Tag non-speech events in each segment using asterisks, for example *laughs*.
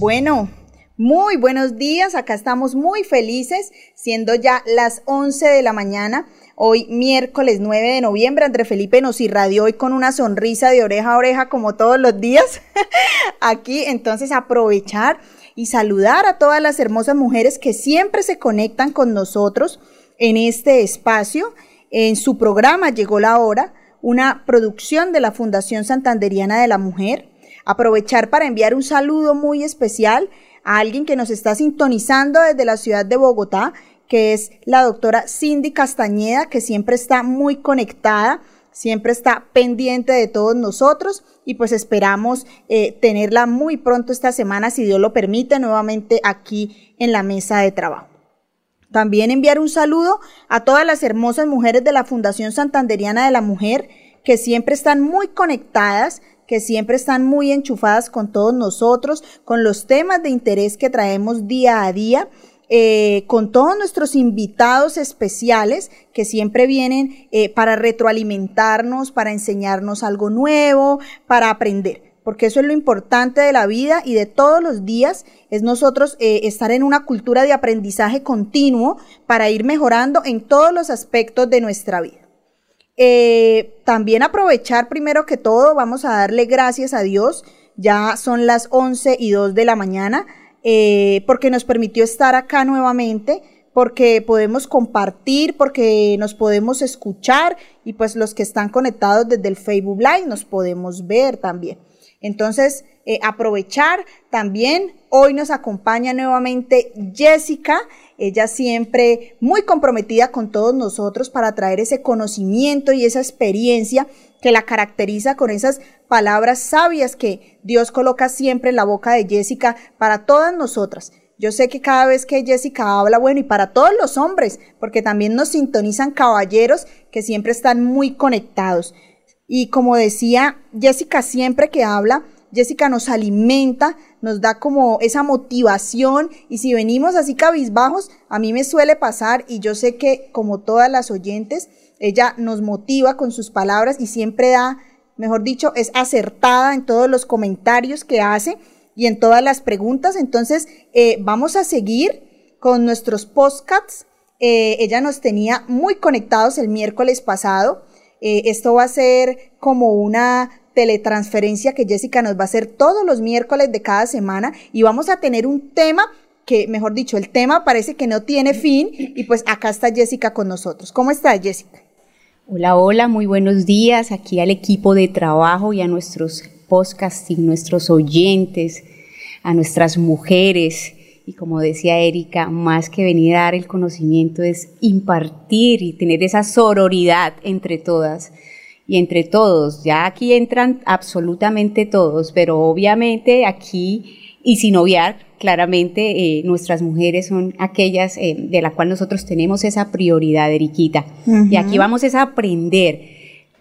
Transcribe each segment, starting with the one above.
Bueno, muy buenos días. Acá estamos muy felices, siendo ya las 11 de la mañana. Hoy miércoles 9 de noviembre, André Felipe nos irradió hoy con una sonrisa de oreja a oreja como todos los días. *laughs* Aquí, entonces, aprovechar y saludar a todas las hermosas mujeres que siempre se conectan con nosotros en este espacio. En su programa Llegó la Hora, una producción de la Fundación Santanderiana de la Mujer aprovechar para enviar un saludo muy especial a alguien que nos está sintonizando desde la ciudad de Bogotá, que es la doctora Cindy Castañeda, que siempre está muy conectada, siempre está pendiente de todos nosotros y pues esperamos eh, tenerla muy pronto esta semana, si Dios lo permite, nuevamente aquí en la mesa de trabajo. También enviar un saludo a todas las hermosas mujeres de la Fundación Santanderiana de la Mujer, que siempre están muy conectadas, que siempre están muy enchufadas con todos nosotros, con los temas de interés que traemos día a día. Eh, con todos nuestros invitados especiales que siempre vienen eh, para retroalimentarnos, para enseñarnos algo nuevo, para aprender, porque eso es lo importante de la vida y de todos los días, es nosotros eh, estar en una cultura de aprendizaje continuo para ir mejorando en todos los aspectos de nuestra vida. Eh, también aprovechar primero que todo, vamos a darle gracias a Dios, ya son las 11 y 2 de la mañana, eh, porque nos permitió estar acá nuevamente, porque podemos compartir, porque nos podemos escuchar y pues los que están conectados desde el Facebook Live nos podemos ver también. Entonces, eh, aprovechar también, hoy nos acompaña nuevamente Jessica, ella siempre muy comprometida con todos nosotros para traer ese conocimiento y esa experiencia que la caracteriza con esas palabras sabias que Dios coloca siempre en la boca de Jessica para todas nosotras. Yo sé que cada vez que Jessica habla, bueno, y para todos los hombres, porque también nos sintonizan caballeros que siempre están muy conectados. Y como decía Jessica, siempre que habla, Jessica nos alimenta, nos da como esa motivación y si venimos así cabizbajos, a mí me suele pasar y yo sé que como todas las oyentes, ella nos motiva con sus palabras y siempre da, mejor dicho, es acertada en todos los comentarios que hace y en todas las preguntas. Entonces, eh, vamos a seguir con nuestros podcasts. Eh, ella nos tenía muy conectados el miércoles pasado. Eh, esto va a ser como una teletransferencia que Jessica nos va a hacer todos los miércoles de cada semana y vamos a tener un tema que, mejor dicho, el tema parece que no tiene fin y pues acá está Jessica con nosotros. ¿Cómo estás, Jessica? Hola, hola, muy buenos días aquí al equipo de trabajo y a nuestros podcasting, nuestros oyentes, a nuestras mujeres. Y como decía Erika, más que venir a dar el conocimiento es impartir y tener esa sororidad entre todas y entre todos. Ya aquí entran absolutamente todos, pero obviamente aquí, y sin obviar, claramente eh, nuestras mujeres son aquellas eh, de la cual nosotros tenemos esa prioridad, Eriquita. Y aquí vamos a aprender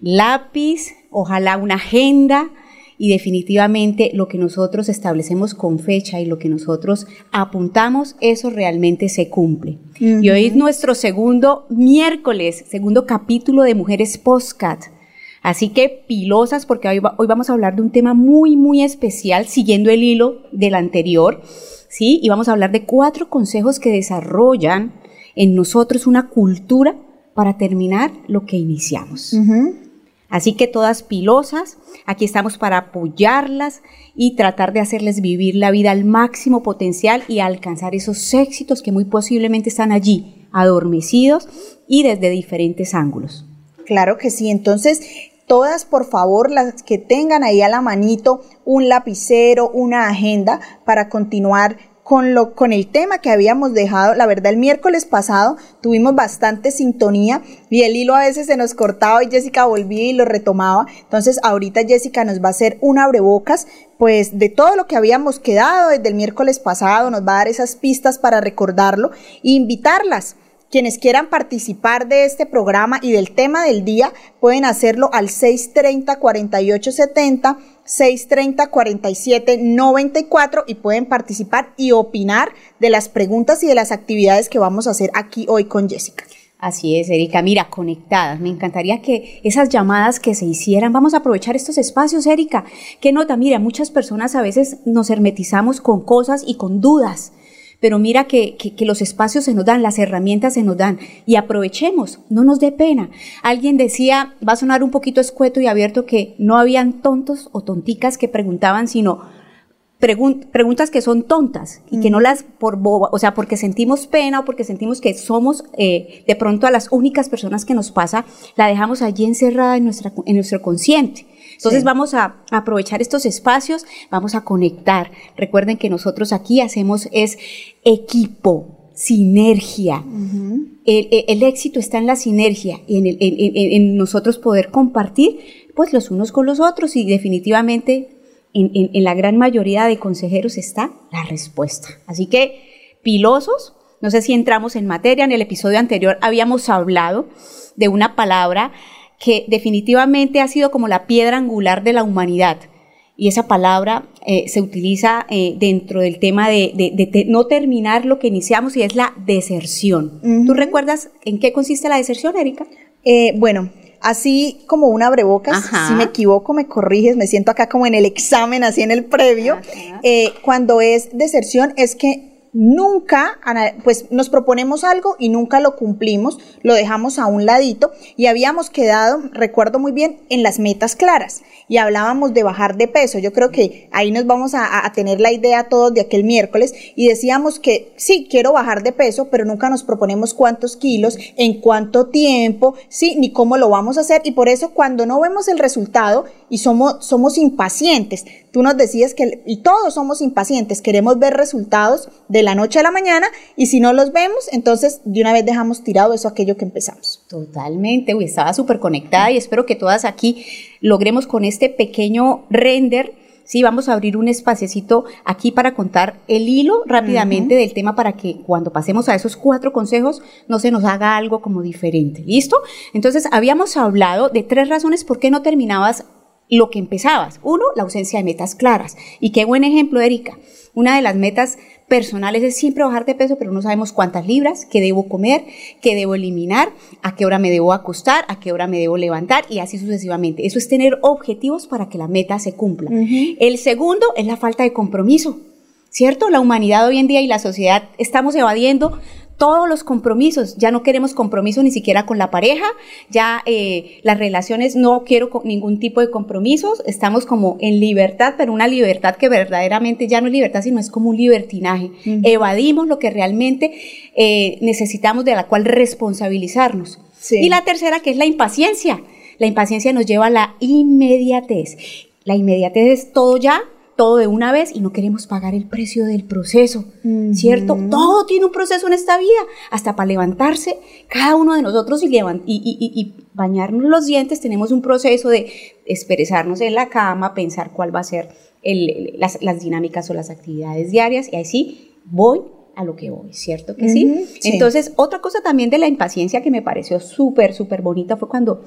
lápiz, ojalá una agenda, y definitivamente lo que nosotros establecemos con fecha y lo que nosotros apuntamos, eso realmente se cumple. Y hoy es nuestro segundo miércoles, segundo capítulo de Mujeres Postcat. Así que pilosas, porque hoy, vamos a hablar de un tema muy, muy especial, siguiendo el hilo del anterior, ¿sí? Y vamos a hablar de cuatro consejos que desarrollan en nosotros una cultura para terminar lo que iniciamos. Así que todas pilosas, aquí estamos para apoyarlas y tratar de hacerles vivir la vida al máximo potencial y alcanzar esos éxitos que muy posiblemente están allí, adormecidos y desde diferentes ángulos. Claro que sí. Entonces, todas, por favor, las que tengan ahí a la manito un lapicero, una agenda para continuar con, lo, con el tema que habíamos dejado. La verdad, el miércoles pasado tuvimos bastante sintonía y el hilo a veces se nos cortaba y Jessica volvía y lo retomaba. Entonces, ahorita Jessica nos va a hacer un abrebocas, pues de todo lo que habíamos quedado desde el miércoles pasado, nos va a dar esas pistas para recordarlo e invitarlas quienes quieran participar de este programa y del tema del día pueden hacerlo al 630 4870 630 47 94 y pueden participar y opinar de las preguntas y de las actividades que vamos a hacer aquí hoy con Jessica. Así es, Erika. Mira, conectadas. Me encantaría que esas llamadas que se hicieran, vamos a aprovechar estos espacios, Erika. ¿Qué nota? Mira, muchas personas a veces nos hermetizamos con cosas y con dudas pero mira que, que, los espacios se nos dan, las herramientas se nos dan y aprovechemos, no nos dé pena. Alguien decía, va a sonar un poquito escueto y abierto, que no habían tontos o tonticas que preguntaban, sino preguntas que son tontas y que no las por boba, o sea, porque sentimos pena o porque sentimos que somos eh, de pronto a las únicas personas que nos pasa, la dejamos allí encerrada en, nuestra, en nuestro consciente. Entonces vamos a aprovechar estos espacios, vamos a conectar. Recuerden que nosotros aquí hacemos es equipo, sinergia. el, éxito está en la sinergia y en, en, nosotros poder compartir pues los unos con los otros y definitivamente en, la gran mayoría de consejeros está la respuesta. Así que, pilosos, no sé si entramos en materia, en el episodio anterior habíamos hablado de una palabra que definitivamente ha sido como la piedra angular de la humanidad. Y esa palabra eh, se utiliza eh, dentro del tema de, no terminar lo que iniciamos y es la deserción. ¿Tú recuerdas en qué consiste la deserción, Erika? Eh, bueno, así como un abrebocas, si me equivoco me corriges, me siento acá como en el examen, así en el previo. cuando es deserción es que nunca, pues nos proponemos algo y nunca lo cumplimos, lo dejamos a un ladito y habíamos quedado, recuerdo muy bien, en las metas claras y hablábamos de bajar de peso. Yo creo que ahí nos vamos a, tener la idea todos de aquel miércoles y decíamos que sí, quiero bajar de peso, pero nunca nos proponemos cuántos kilos, en cuánto tiempo, sí, ni cómo lo vamos a hacer y por eso cuando no vemos el resultado y somos, somos impacientes, tú nos decías que, y todos somos impacientes, queremos ver resultados de la noche a la mañana y si no los vemos, entonces de una vez dejamos tirado eso aquello que empezamos. Totalmente, uy, estaba súper conectada y espero que todas aquí logremos con este pequeño render Sí, vamos a abrir un espaciecito aquí para contar el hilo rápidamente del tema para que cuando pasemos a esos cuatro consejos no se nos haga algo como diferente. ¿Listo? Entonces, habíamos hablado de tres razones por qué no terminabas lo que empezabas. Uno, la ausencia de metas claras. Y qué buen ejemplo, Erika. Una de las metas personales es siempre bajar de peso, pero no sabemos cuántas libras, qué debo comer, qué debo eliminar, a qué hora me debo acostar, a qué hora me debo levantar y así sucesivamente. Eso es tener objetivos para que la meta se cumpla. El segundo es la falta de compromiso. ¿Cierto? La humanidad hoy en día y la sociedad estamos evadiendo todos los compromisos. Ya no queremos compromiso ni siquiera con la pareja, ya eh, las relaciones no quiero ningún tipo de compromisos, estamos como en libertad, pero una libertad que verdaderamente ya no es libertad, sino es como un libertinaje. Evadimos lo que realmente eh, necesitamos, de la cual responsabilizarnos. Y la tercera, que es la impaciencia. La impaciencia nos lleva a la inmediatez. La inmediatez es todo ya, todo de una vez y no queremos pagar el precio del proceso, ¿cierto? Todo tiene un proceso en esta vida, hasta para levantarse, cada uno de nosotros y, y, bañarnos los dientes, tenemos un proceso de esperezarnos en la cama, pensar cuál va a ser las, dinámicas o las actividades diarias y así voy a lo que voy, ¿cierto que sí? Entonces, otra cosa también de la impaciencia que me pareció súper, súper bonita fue cuando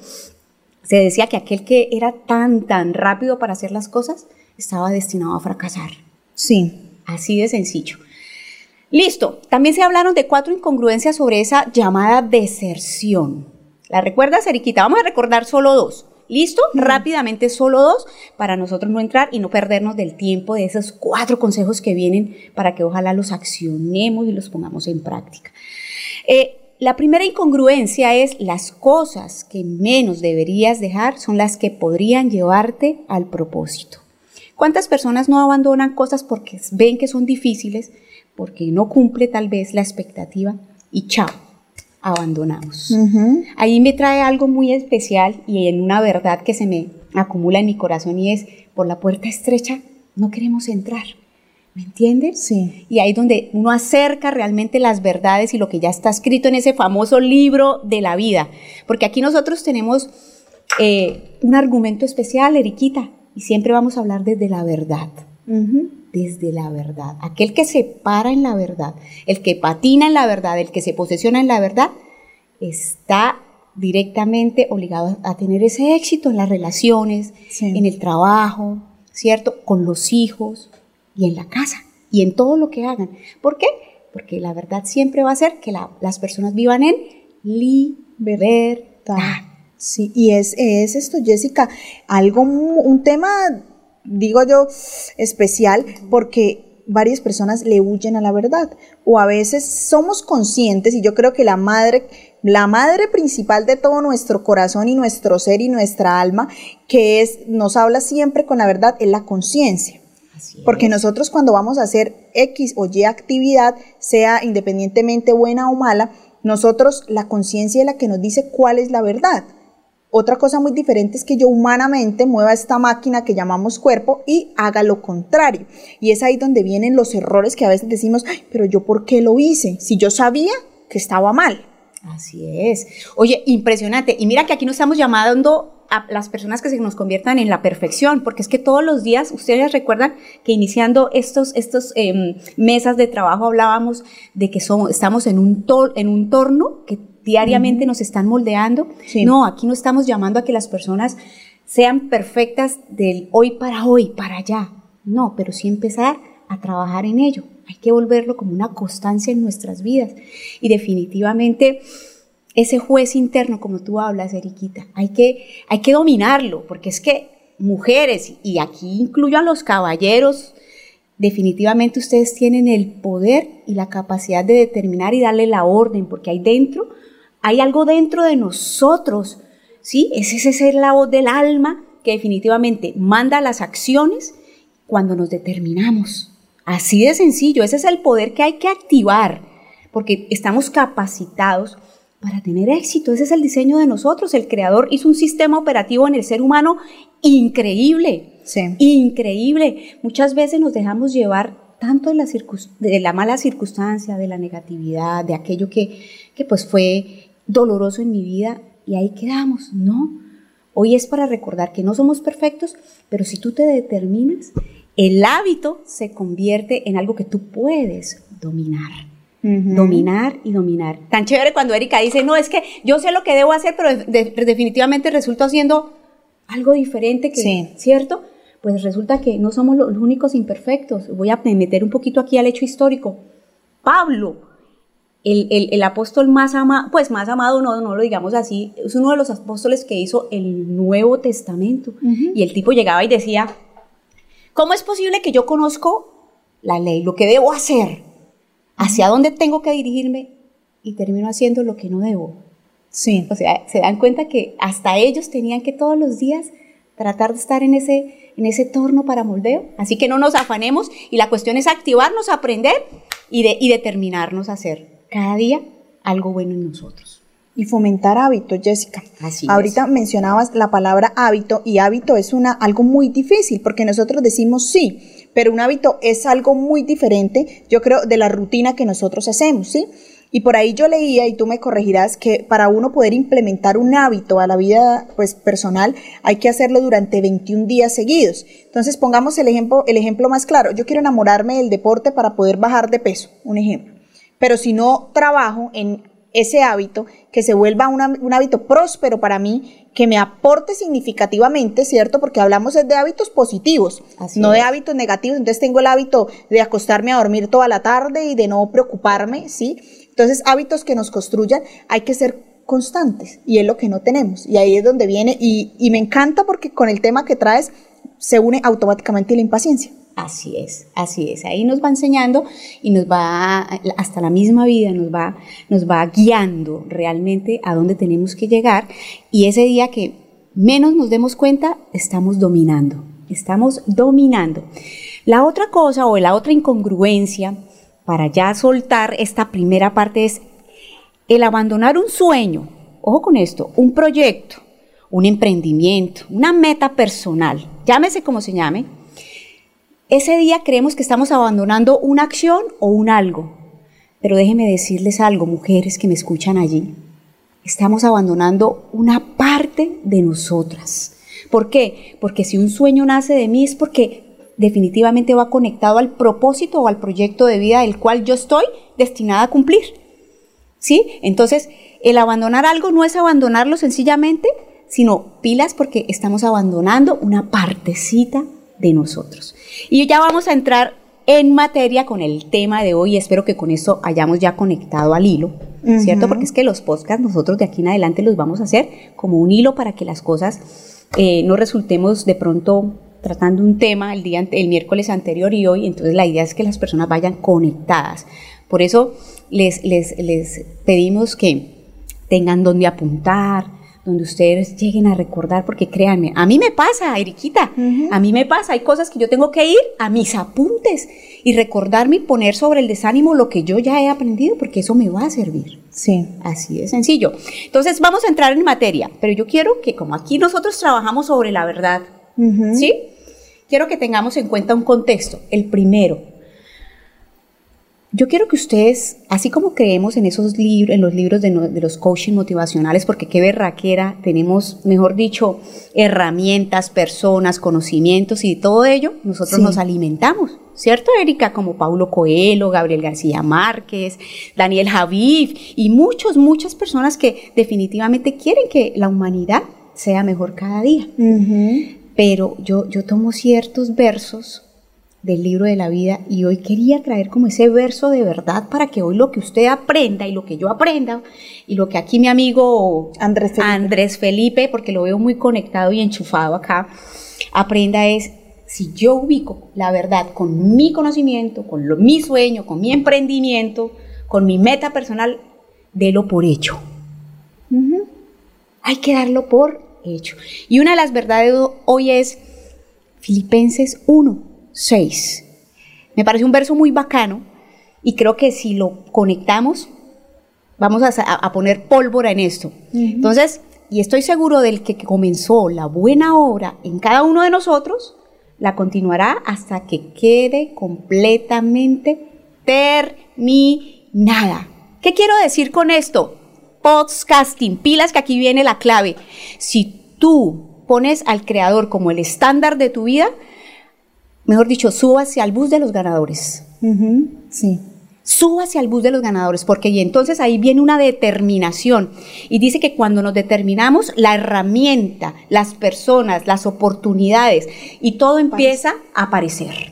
se decía que aquel que era tan, tan rápido para hacer las cosas, estaba destinado a fracasar. Sí. Así de sencillo. Listo. También se hablaron de cuatro incongruencias sobre esa llamada deserción. ¿La recuerdas, Eriquita? Vamos a recordar solo dos. ¿Listo? Rápidamente solo dos para nosotros no entrar y no perdernos del tiempo de esos cuatro consejos que vienen para que ojalá los accionemos y los pongamos en práctica. Eh, la primera incongruencia es las cosas que menos deberías dejar son las que podrían llevarte al propósito. ¿Cuántas personas no abandonan cosas porque ven que son difíciles, porque no cumple tal vez la expectativa y chao, abandonamos? Ahí me trae algo muy especial y en una verdad que se me acumula en mi corazón y es, por la puerta estrecha no queremos entrar. ¿Me entienden? Sí. Y ahí donde uno acerca realmente las verdades y lo que ya está escrito en ese famoso libro de la vida. Porque aquí nosotros tenemos eh, un argumento especial, Eriquita, y siempre vamos a hablar desde la verdad. Desde la verdad. Aquel que se para en la verdad, el que patina en la verdad, el que se posesiona en la verdad, está directamente obligado a tener ese éxito en las relaciones, Sí. en el trabajo, ¿cierto? Con los hijos y en la casa y en todo lo que hagan. ¿Por qué? Porque la verdad siempre va a ser que la- las personas vivan en libertad. Sí, y es, es esto, Jessica, algo, un tema, digo yo, especial, porque varias personas le huyen a la verdad, o a veces somos conscientes, y yo creo que la madre, la madre principal de todo nuestro corazón y nuestro ser y nuestra alma, que es, nos habla siempre con la verdad, es la conciencia. Porque nosotros cuando vamos a hacer X o Y actividad, sea independientemente buena o mala, nosotros la conciencia es la que nos dice cuál es la verdad. Otra cosa muy diferente es que yo humanamente mueva esta máquina que llamamos cuerpo y haga lo contrario. Y es ahí donde vienen los errores que a veces decimos, "Ay, pero yo por qué lo hice, si yo sabía que estaba mal. Así es. Oye, impresionante. Y mira que aquí nos estamos llamando a las personas que se nos conviertan en la perfección, porque es que todos los días, ustedes recuerdan que iniciando estos, estos em, mesas de trabajo hablábamos de que somos, estamos en un, to- en un torno que diariamente nos están moldeando. Sí. No, aquí no estamos llamando a que las personas sean perfectas del hoy para hoy, para allá. No, pero sí empezar a trabajar en ello. Hay que volverlo como una constancia en nuestras vidas. Y definitivamente ese juez interno, como tú hablas, Eriquita, hay que, hay que dominarlo, porque es que mujeres, y aquí incluyo a los caballeros, definitivamente ustedes tienen el poder y la capacidad de determinar y darle la orden, porque hay dentro, hay algo dentro de nosotros, ¿sí? Ese es esa es la voz del alma que definitivamente manda las acciones cuando nos determinamos. Así de sencillo, ese es el poder que hay que activar, porque estamos capacitados para tener éxito. Ese es el diseño de nosotros. El creador hizo un sistema operativo en el ser humano increíble. Sí. Increíble. Muchas veces nos dejamos llevar tanto de la, de la mala circunstancia, de la negatividad, de aquello que, que pues fue doloroso en mi vida y ahí quedamos. No. Hoy es para recordar que no somos perfectos, pero si tú te determinas, el hábito se convierte en algo que tú puedes dominar. Dominar y dominar. Tan chévere cuando Erika dice, no, es que yo sé lo que debo hacer, pero de- de- definitivamente resulta haciendo algo diferente que, Sí. ¿cierto? Pues resulta que no somos los únicos imperfectos. Voy a meter un poquito aquí al hecho histórico. Pablo, el, el- el apóstol más amado, pues más amado, no, no lo digamos así, es uno de los apóstoles que hizo el Nuevo Testamento. Y el tipo llegaba y decía, ¿cómo es posible que yo conozco la ley, lo que debo hacer, hacia dónde tengo que dirigirme y termino haciendo lo que no debo? Sí. O sea, se dan cuenta que hasta ellos tenían que todos los días tratar de estar en ese, en ese torno para moldeo. Así que no nos afanemos y la cuestión es activarnos, aprender y, de, y determinarnos a hacer cada día algo bueno en nosotros. Y fomentar hábitos, Jessica. Así Ahorita mencionabas la palabra hábito y hábito es una, algo muy difícil porque nosotros decimos sí, pero un hábito es algo muy diferente, yo creo, de la rutina que nosotros hacemos, ¿sí? Y por ahí yo leía, y tú me corregirás, que para uno poder implementar un hábito a la vida pues, personal, hay que hacerlo durante 21 días seguidos. Entonces, pongamos el ejemplo, el ejemplo más claro. Yo quiero enamorarme del deporte para poder bajar de peso, un ejemplo. Pero si no trabajo en ese hábito, que se vuelva una- un hábito próspero para mí, que me aporte significativamente, ¿cierto? Porque hablamos de hábitos positivos, Así no de hábitos negativos. Entonces tengo el hábito de acostarme a dormir toda la tarde y de no preocuparme, ¿sí? Entonces hábitos que nos construyan hay que ser constantes y es lo que no tenemos. Y ahí es donde viene, y, y me encanta porque con el tema que traes se une automáticamente la impaciencia. Así es, así es. Ahí nos va enseñando y nos va, hasta la misma vida, nos va, nos va guiando realmente a dónde tenemos que llegar. Y ese día que menos nos demos cuenta, estamos dominando, estamos dominando. La otra cosa o la otra incongruencia para ya soltar esta primera parte es el abandonar un sueño, ojo con esto, un proyecto, un emprendimiento, una meta personal, llámese como se llame, ese día creemos que estamos abandonando una acción o un algo. Pero déjenme decirles algo, mujeres que me escuchan allí. Estamos abandonando una parte de nosotras. ¿Por qué? Porque si un sueño nace de mí es porque definitivamente va conectado al propósito o al proyecto de vida del cual yo estoy destinada a cumplir. ¿Sí? Entonces, el abandonar algo no es abandonarlo sencillamente, sino pilas porque estamos abandonando una partecita de nosotros. Y ya vamos a entrar en materia con el tema de hoy. Espero que con eso hayamos ya conectado al hilo, ¿cierto? Porque es que los podcasts nosotros de aquí en adelante los vamos a hacer como un hilo para que las cosas eh, no resultemos de pronto tratando un tema el, día, el miércoles anterior y hoy. Entonces la idea es que las personas vayan conectadas. Por eso les, les, les pedimos que tengan donde apuntar, donde ustedes lleguen a recordar, porque créanme, a mí me pasa, Eriquita, a mí me pasa, hay cosas que yo tengo que ir a mis apuntes y recordarme y poner sobre el desánimo lo que yo ya he aprendido, porque eso me va a servir. Sí. Así de sencillo. Entonces vamos a entrar en materia, pero yo quiero que como aquí nosotros trabajamos sobre la verdad, ¿sí? Quiero que tengamos en cuenta un contexto. El primero, yo quiero que ustedes, así como creemos en esos libros, en los libros de, los coaching motivacionales, porque qué berraquera, tenemos, mejor dicho, herramientas, personas, conocimientos y todo ello, nosotros nos alimentamos, ¿cierto, Erika? Como Paulo Coelho, Gabriel García Márquez, Daniel Javid y muchos, muchas personas que definitivamente quieren que la humanidad sea mejor cada día. Pero yo, yo tomo ciertos versos del libro de la vida y hoy quería traer como ese verso de verdad para que hoy lo que usted aprenda y lo que yo aprenda y lo que aquí mi amigo Andrés Felipe, Andrés Felipe porque lo veo muy conectado y enchufado acá, aprenda es si yo ubico la verdad con mi conocimiento, con lo, mi sueño, con mi emprendimiento, con mi meta personal, délo por hecho. Hay que darlo por hecho. Y una de las verdades hoy es Filipenses 1 6. Me parece un verso muy bacano y creo que si lo conectamos, vamos a, poner pólvora en esto. Entonces, y estoy seguro del que comenzó la buena obra en cada uno de nosotros, la continuará hasta que quede completamente terminada. ¿Qué quiero decir con esto? Podcasting, pilas que aquí viene la clave. Si tú pones al creador como el estándar de tu vida, mejor dicho, hacia al bus de los ganadores. Sí. hacia al bus de los ganadores, porque y entonces ahí viene una determinación. Y dice que cuando nos determinamos, la herramienta, las personas, las oportunidades y todo empieza a aparecer.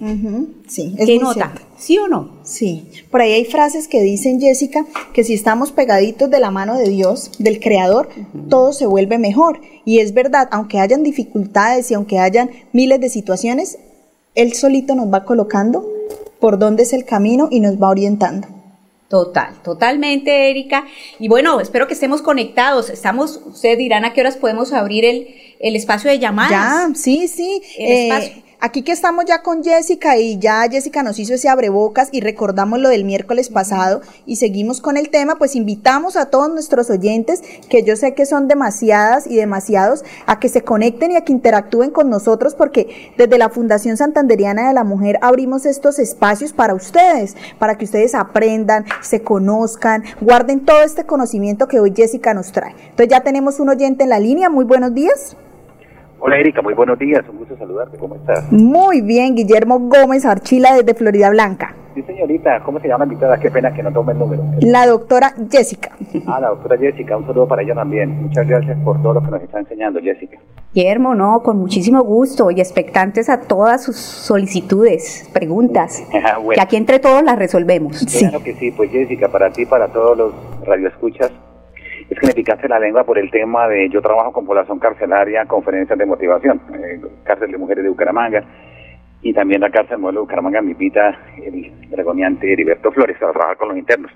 Sí, ¿Qué nota? ¿Sí o no? Sí. Por ahí hay frases que dicen, Jessica, que si estamos pegaditos de la mano de Dios, del Creador, todo se vuelve mejor. Y es verdad, aunque hayan dificultades y aunque hayan miles de situaciones, él solito nos va colocando por dónde es el camino y nos va orientando. Total, totalmente, Erika. Y bueno, espero que estemos conectados. Estamos, ustedes dirán a qué horas podemos abrir el, el espacio de llamadas. Ya, sí, sí. El espacio. Aquí que estamos ya con Jessica y ya Jessica nos hizo ese abrebocas y recordamos lo del miércoles pasado y seguimos con el tema, pues invitamos a todos nuestros oyentes, que yo sé que son demasiadas y demasiados, a que se conecten y a que interactúen con nosotros porque desde la Fundación Santanderiana de la Mujer abrimos estos espacios para ustedes, para que ustedes aprendan, se conozcan, guarden todo este conocimiento que hoy Jessica nos trae. Entonces ya tenemos un oyente en la línea, muy buenos días. Hola Erika, muy buenos días, un gusto saludarte, ¿cómo estás? Muy bien, Guillermo Gómez Archila desde Florida Blanca. Sí señorita, ¿cómo se llama invitada? Qué pena que no tome el número. La doctora Jessica. Ah, la doctora Jessica, un saludo para ella también. Muchas gracias por todo lo que nos está enseñando Jessica. Guillermo, no, con muchísimo gusto y expectantes a todas sus solicitudes, preguntas, *laughs* ah, que aquí entre todos las resolvemos. Claro que sí, pues Jessica, para ti, para todos los radioescuchas, es que me picaste la lengua por el tema de yo trabajo con población carcelaria, conferencias de motivación, eh, cárcel de mujeres de Bucaramanga y también la cárcel modelo de Bucaramanga me invita el dragoniante Heriberto Flores a trabajar con los internos.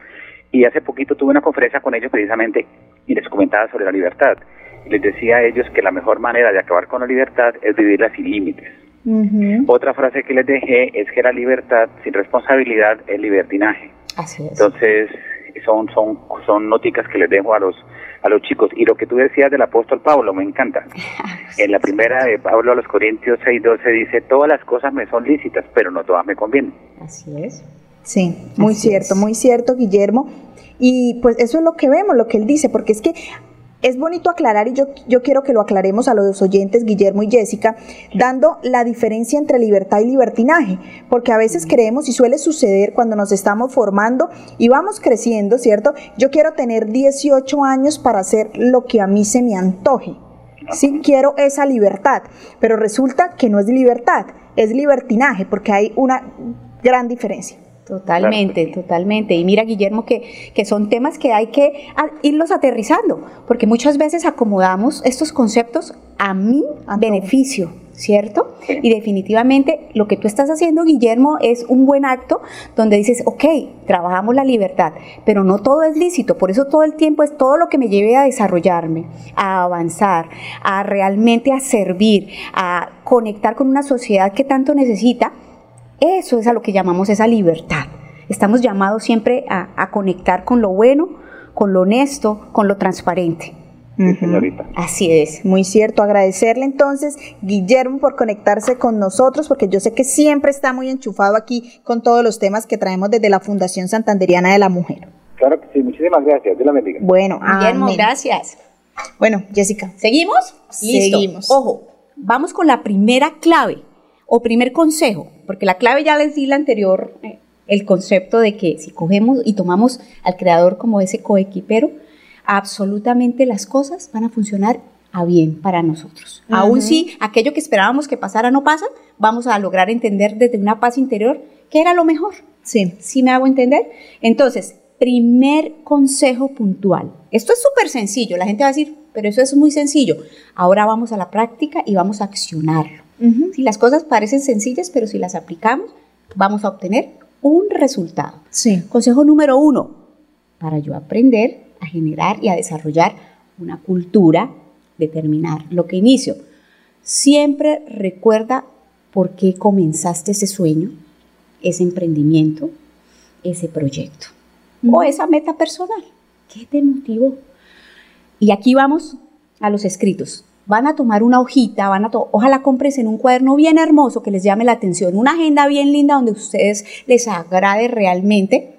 Y hace poquito tuve una conferencia con ellos precisamente y les comentaba sobre la libertad. Y les decía a ellos que la mejor manera de acabar con la libertad es vivirla sin límites. Otra frase que les dejé es que la libertad sin responsabilidad es libertinaje. Así es. Entonces, son, son, son nóticas que les dejo a los, a los chicos. Y lo que tú decías del apóstol Pablo, me encanta. *laughs* En la primera de Pablo a los Corintios 6:12 dice, todas las cosas me son lícitas, pero no todas me convienen. Así es. Sí, muy Así cierto, es. muy cierto, Guillermo. Y pues eso es lo que vemos, lo que él dice, porque es que es bonito aclarar y yo, yo quiero que lo aclaremos a los oyentes, Guillermo y Jessica, dando la diferencia entre libertad y libertinaje, porque a veces creemos y suele suceder cuando nos estamos formando y vamos creciendo, ¿cierto? Yo quiero tener 18 años para hacer lo que a mí se me antoje. Sí, quiero esa libertad, pero resulta que no es libertad, es libertinaje, porque hay una gran diferencia. Totalmente, totalmente. Y mira, Guillermo, que, que son temas que hay que irlos aterrizando, porque muchas veces acomodamos estos conceptos a mi A beneficio, ¿cierto? Sí. Y definitivamente lo que tú estás haciendo, Guillermo, es un buen acto donde dices, ok, trabajamos la libertad, pero no todo es lícito, por eso todo el tiempo es todo lo que me lleve a desarrollarme, a avanzar, a realmente a servir, a conectar con una sociedad que tanto necesita, eso es a lo que llamamos esa libertad. Estamos llamados siempre a, a conectar con lo bueno, con lo honesto, con lo transparente. Sí, señorita. Así es. Muy cierto, agradecerle entonces, Guillermo, por conectarse con nosotros, porque yo sé que siempre está muy enchufado aquí con todos los temas que traemos desde la Fundación Santanderiana de la Mujer. Claro que sí, muchísimas gracias. Dios la bendiga. Bueno, Guillermo, amén. gracias. Bueno, Jessica. ¿Seguimos? Listo. Seguimos. Ojo, vamos con la primera clave o primer consejo, porque la clave ya les di la anterior, eh, el concepto de que si cogemos y tomamos al creador como ese coequipero, absolutamente las cosas van a funcionar a bien para nosotros. Aún si aquello que esperábamos que pasara no pasa, vamos a lograr entender desde una paz interior que era lo mejor. Sí. ¿Sí me hago entender? Entonces, primer consejo puntual. Esto es súper sencillo. La gente va a decir, pero eso es muy sencillo. Ahora vamos a la práctica y vamos a accionarlo. Si las cosas parecen sencillas, pero si las aplicamos, vamos a obtener un resultado. Sí. Consejo número uno, para yo aprender a generar y a desarrollar una cultura, determinar lo que inicio. Siempre recuerda por qué comenzaste ese sueño, ese emprendimiento, ese proyecto o esa meta personal. ¿Qué te motivó? Y aquí vamos a los escritos. Van a tomar una hojita, van a ojalá compres en un cuaderno bien hermoso que les llame la atención, una agenda bien linda donde a ustedes les agrade realmente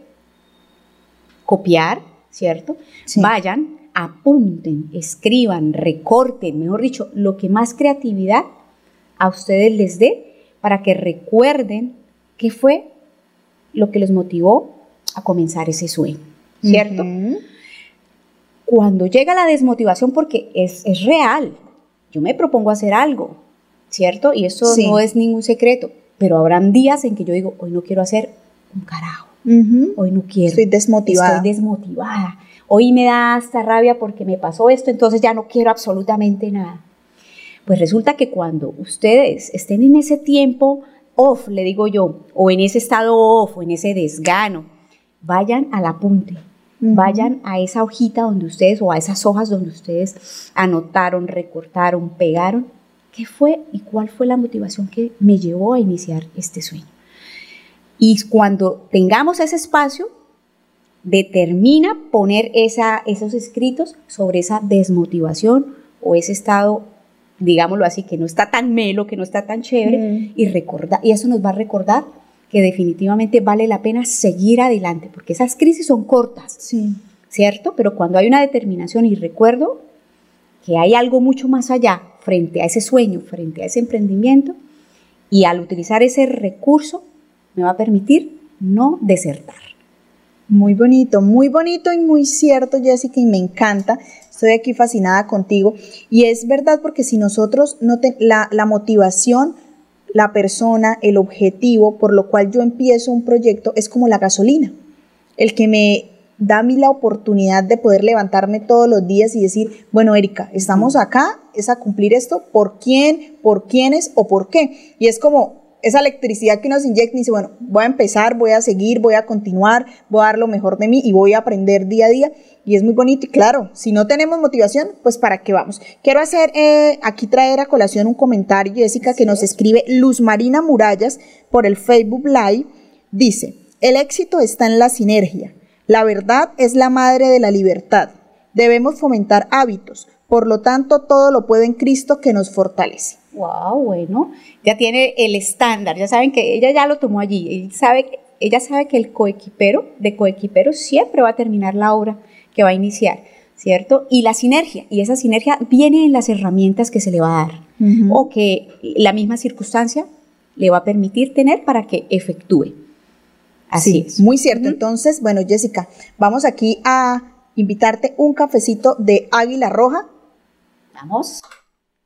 copiar, ¿cierto? Sí. Vayan, apunten, escriban, recorten, mejor dicho, lo que más creatividad a ustedes les dé para que recuerden qué fue lo que los motivó a comenzar ese sueño, ¿cierto? Cuando llega la desmotivación, porque es, es real, yo me propongo hacer algo, ¿cierto? Y eso Sí. no es ningún secreto, pero habrán días en que yo digo, hoy no quiero hacer un carajo, hoy no quiero. Estoy desmotivada. Estoy desmotivada. Hoy me da hasta rabia porque me pasó esto, entonces ya no quiero absolutamente nada. Pues resulta que cuando ustedes estén en ese tiempo off, le digo yo, o en ese estado off, o en ese desgano, vayan al apunte, Vayan a esa hojita donde ustedes, o a esas hojas donde ustedes anotaron, recortaron, pegaron, qué fue y cuál fue la motivación que me llevó a iniciar este sueño. Y cuando tengamos ese espacio, determina poner esa, esos escritos sobre esa desmotivación o ese estado, digámoslo así, que no está tan melo, que no está tan chévere, Mm. y, recorda, y eso nos va a recordar que definitivamente vale la pena seguir adelante, porque esas crisis son cortas, Sí. ¿cierto? Pero cuando hay una determinación y recuerdo que hay algo mucho más allá frente a ese sueño, frente a ese emprendimiento, y al utilizar ese recurso me va a permitir no desertar. Muy bonito, muy bonito y muy cierto, Jessica, y me encanta. Estoy aquí fascinada contigo. Y es verdad porque si nosotros no te- la, la motivación, la persona, el objetivo por lo cual yo empiezo un proyecto es como la gasolina. El que me da a mí la oportunidad de poder levantarme todos los días y decir, bueno, Erika, estamos acá, es a cumplir esto, ¿por quién, por quiénes o por qué? Y es como esa electricidad que nos inyecta y dice, bueno, voy a empezar, voy a seguir, voy a continuar, voy a dar lo mejor de mí y voy a aprender día a día. Y es muy bonito y claro, si no tenemos motivación, pues para qué vamos. Quiero hacer eh, aquí traer a colación un comentario, Jessica, que nos escribe Luz Marina Murallas por el Facebook Live. Dice, el éxito está en la sinergia. La verdad es la madre de la libertad. debemos fomentar hábitos. Por lo tanto, todo lo puede en Cristo que nos fortalece. Wow, bueno, ya tiene el estándar, ya saben que ella ya lo tomó allí, ella sabe, ella sabe que el coequipero, de coequipero siempre va a terminar la obra que va a iniciar, ¿cierto? Y la sinergia, y esa sinergia viene en las herramientas que se le va a dar, o que la misma circunstancia le va a permitir tener para que efectúe. Así es. Muy cierto. Entonces, bueno, Jessica, vamos aquí a invitarte un cafecito de Águila Roja. Vamos.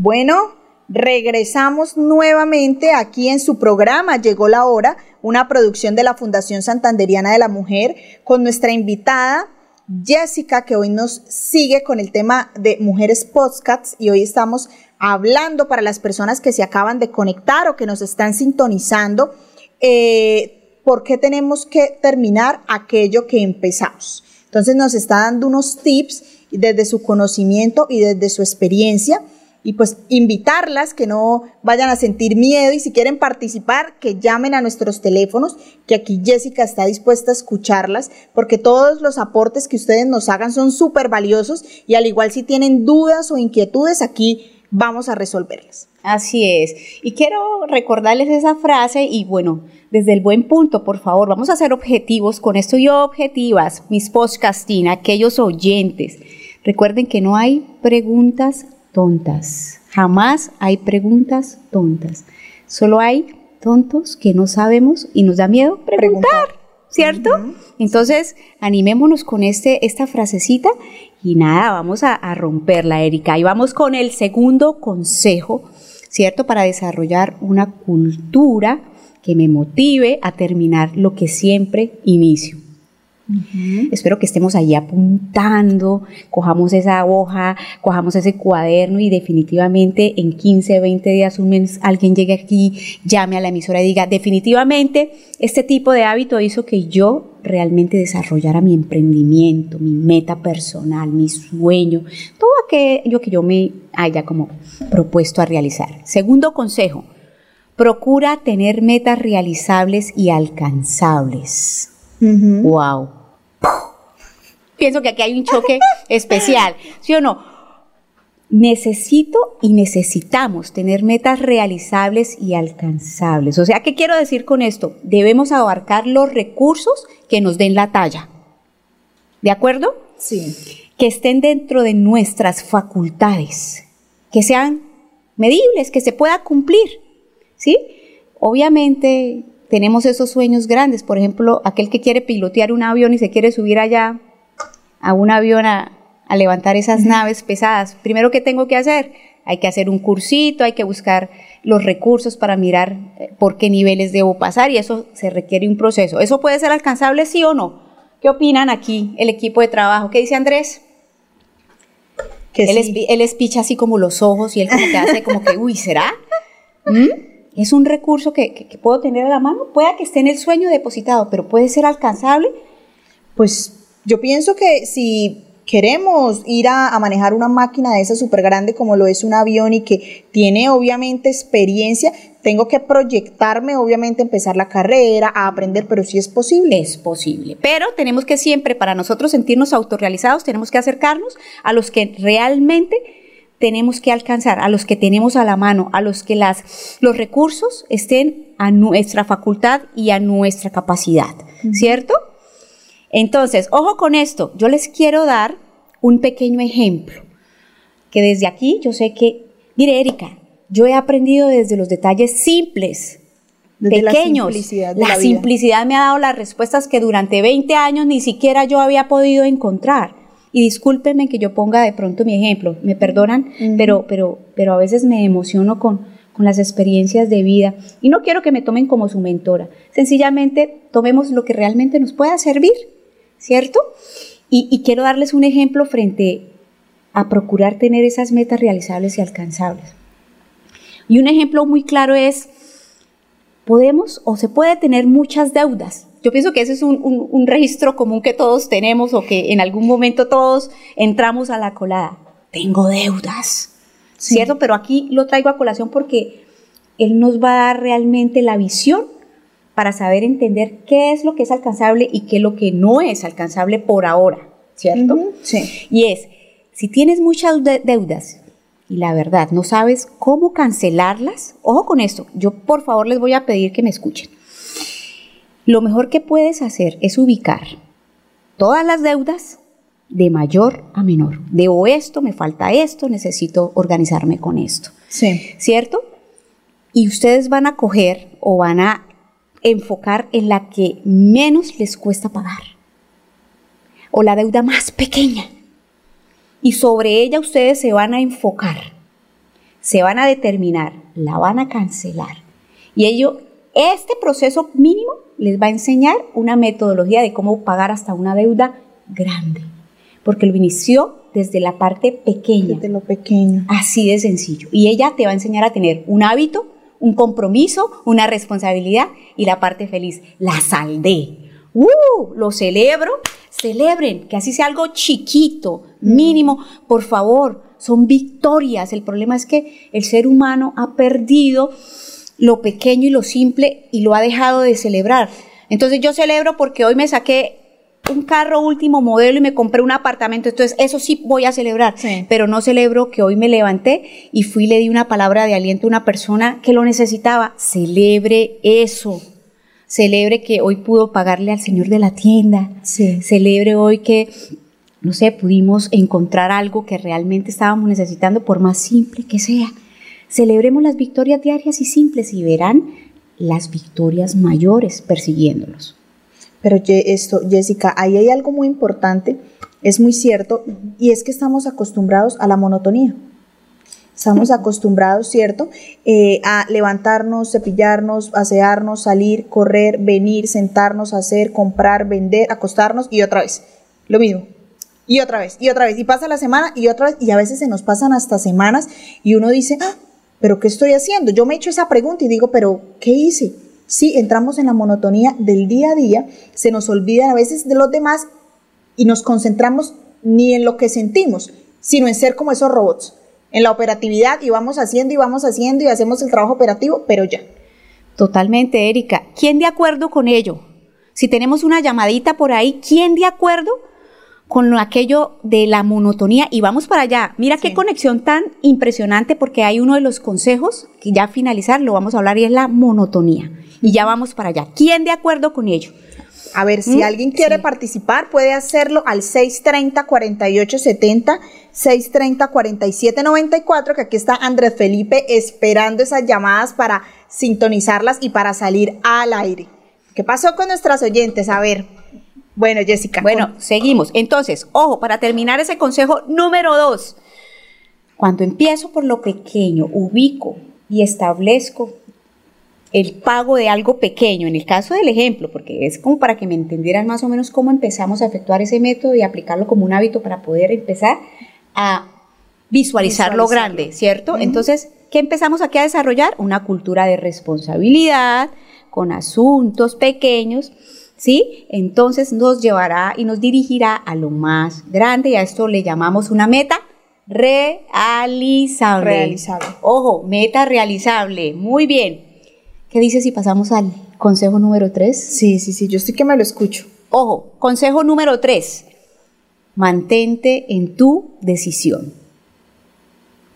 Bueno, regresamos nuevamente aquí en su programa. Llegó la hora, una producción de la Fundación Santanderiana de la Mujer, con nuestra invitada Jessica, que hoy nos sigue con el tema de mujeres podcasts y hoy estamos hablando para las personas que se acaban de conectar o que nos están sintonizando, eh, por qué tenemos que terminar aquello que empezamos. Entonces nos está dando unos tips desde su conocimiento y desde su experiencia y pues invitarlas que no vayan a sentir miedo y si quieren participar que llamen a nuestros teléfonos que aquí Jessica está dispuesta a escucharlas porque todos los aportes que ustedes nos hagan son súper valiosos y al igual si tienen dudas o inquietudes aquí vamos a resolverlas. Así es. Y quiero recordarles esa frase y bueno, desde el buen punto, por favor, vamos a ser objetivos con esto y objetivas, mis podcasting, aquellos oyentes. Recuerden que no hay preguntas tontas. Jamás hay preguntas tontas. Solo hay tontos que no sabemos y nos da miedo preguntar, ¿cierto? Entonces, animémonos con este, esta frasecita y nada, vamos a, a romperla, Erika. Y vamos con el segundo consejo, ¿cierto? Para desarrollar una cultura que me motive a terminar lo que siempre inicio. Espero que estemos ahí apuntando, cojamos esa hoja, cojamos ese cuaderno y definitivamente en 15, 20 días, un mes, alguien llegue aquí, llame a la emisora y diga, definitivamente este tipo de hábito hizo que yo realmente desarrollara mi emprendimiento, mi meta personal, mi sueño, todo aquello que yo me haya como propuesto a realizar. Segundo consejo, procura tener metas realizables y alcanzables. Wow. Pienso que aquí hay un choque *laughs* especial, ¿sí o no? Necesito y necesitamos tener metas realizables y alcanzables. O sea, ¿qué quiero decir con esto? Debemos abarcar los recursos que nos den la talla. ¿De acuerdo? Sí. Que estén dentro de nuestras facultades, que sean medibles, que se pueda cumplir. ¿Sí? Obviamente tenemos esos sueños grandes. Por ejemplo, aquel que quiere pilotear un avión y se quiere subir allá a un avión a, a levantar esas naves pesadas. Primero, ¿qué tengo que hacer? Hay que hacer un cursito, hay que buscar los recursos para mirar eh, por qué niveles debo pasar y eso se requiere un proceso. ¿Eso puede ser alcanzable, sí o no? ¿Qué opinan aquí el equipo de trabajo? ¿Qué dice Andrés? Que él, sí. es, él espicha así como los ojos y él como que *laughs* hace como que, uy, ¿será? ¿Mm? Es un recurso que, que, que puedo tener a la mano. Pueda que esté en el sueño depositado, pero puede ser alcanzable. Pues yo pienso que si queremos ir a, a manejar una máquina de esa súper grande como lo es un avión y que tiene obviamente experiencia, tengo que proyectarme, obviamente empezar la carrera, a aprender, pero sí es posible. Es posible. Pero tenemos que siempre, para nosotros sentirnos autorrealizados, tenemos que acercarnos a los que realmente tenemos que alcanzar, a los que tenemos a la mano, a los que las, los recursos estén a nuestra facultad y a nuestra capacidad, ¿cierto? Entonces, ojo con esto, yo les quiero dar un pequeño ejemplo, que desde aquí yo sé que, mire Erika, yo he aprendido desde los detalles simples, Desde la pequeños. simplicidad la simplicidad me ha dado las respuestas que durante 20 años ni siquiera yo había podido encontrar. Y discúlpenme que yo ponga de pronto mi ejemplo, me perdonan, pero, pero, pero a veces me emociono con, con las experiencias de vida. Y no quiero que me tomen como su mentora. Sencillamente tomemos lo que realmente nos pueda servir, ¿cierto? Y, quiero darles un ejemplo frente a procurar tener esas metas realizables y alcanzables. Y un ejemplo muy claro es, podemos o se puede tener muchas deudas. Yo pienso que ese es un, registro común que todos tenemos o que en algún momento todos entramos a la colada. Tengo deudas, ¿cierto? Pero aquí lo traigo a colación porque él nos va a dar realmente la visión para saber entender qué es lo que es alcanzable y qué es lo que no es alcanzable por ahora, ¿cierto? sí. Y es, si tienes muchas deudas y la verdad no sabes cómo cancelarlas, ojo con esto, yo por favor les voy a pedir que me escuchen. Lo mejor que puedes hacer es ubicar todas las deudas de mayor a menor. Debo esto, me falta esto, necesito organizarme con esto. Sí. ¿Cierto? Y ustedes van a coger o van a enfocar en la que menos les cuesta pagar o la deuda más pequeña. Y sobre ella ustedes se van a enfocar, se van a determinar, la van a cancelar. Y ello, este proceso mínimo les va a enseñar una metodología de cómo pagar hasta una deuda grande, porque lo inició desde la parte pequeña. Desde lo pequeño. Así de sencillo. Y ella te va a enseñar a tener un hábito, un compromiso, una responsabilidad y la parte feliz. La saldé. ¡Uh! Lo celebro. Celebren, que así sea algo chiquito, mínimo. Por favor, son victorias. El problema es que el ser humano ha perdido lo pequeño y lo simple y lo ha dejado de celebrar. Entonces yo celebro porque hoy me saqué un carro último modelo y me compré un apartamento, entonces eso sí voy a celebrar, pero no celebro que hoy me levanté y fui y le di una palabra de aliento a una persona que lo necesitaba. Celebre eso. Celebre que hoy pudo pagarle al señor de la tienda. Celebre hoy que, no sé, pudimos encontrar algo que realmente estábamos necesitando, por más simple que sea. Celebremos las victorias diarias y simples y verán las victorias mayores persiguiéndolos. Pero esto, Jessica, ahí hay algo muy importante, es muy cierto, y es que estamos acostumbrados a la monotonía. Estamos acostumbrados, ¿cierto?, eh, a levantarnos, cepillarnos, asearnos, salir, correr, venir, sentarnos, hacer, comprar, vender, acostarnos y otra vez. Lo mismo. Y otra vez, y otra vez. Y pasa la semana y otra vez. Y a veces se nos pasan hasta semanas y uno dice, ah, pero ¿qué estoy haciendo? Yo me echo esa pregunta y digo, pero ¿qué hice? Sí, entramos en la monotonía del día a día, se nos olvidan a veces de los demás y nos concentramos ni en lo que sentimos, sino en ser como esos robots, en la operatividad y vamos haciendo y vamos haciendo y hacemos el trabajo operativo, pero ya. Totalmente, Erika. ¿Quién de acuerdo con ello? Si tenemos una llamadita por ahí, ¿quién de acuerdo con aquello de la monotonía y vamos para allá. Mira qué conexión tan impresionante porque hay uno de los consejos que ya finalizar lo vamos a hablar y es la monotonía. Y ya vamos para allá. ¿Quién de acuerdo con ello? A ver, si ¿Mm? alguien quiere participar, puede hacerlo al 630-4870, 630-4794, que aquí está Andrés Felipe esperando esas llamadas para sintonizarlas y para salir al aire. ¿Qué pasó con nuestras oyentes? A ver. Bueno, Jessica. Bueno, seguimos. Entonces, ojo, para terminar ese consejo número dos. Cuando empiezo por lo pequeño, ubico y establezco el pago de algo pequeño, en el caso del ejemplo, porque es como para que me entendieran más o menos cómo empezamos a efectuar ese método y aplicarlo como un hábito para poder empezar a visualizar lo grande, ¿cierto? Entonces, ¿qué empezamos aquí a desarrollar? Una cultura de responsabilidad con asuntos pequeños ¿sí? Entonces nos llevará y nos dirigirá a lo más grande y a esto le llamamos una meta realizable. Realizable. Ojo, meta realizable. Muy bien. ¿Qué dices si pasamos al consejo número 3? Sí, sí, sí, yo estoy que me lo escucho. Ojo, consejo número 3. Mantente en tu decisión.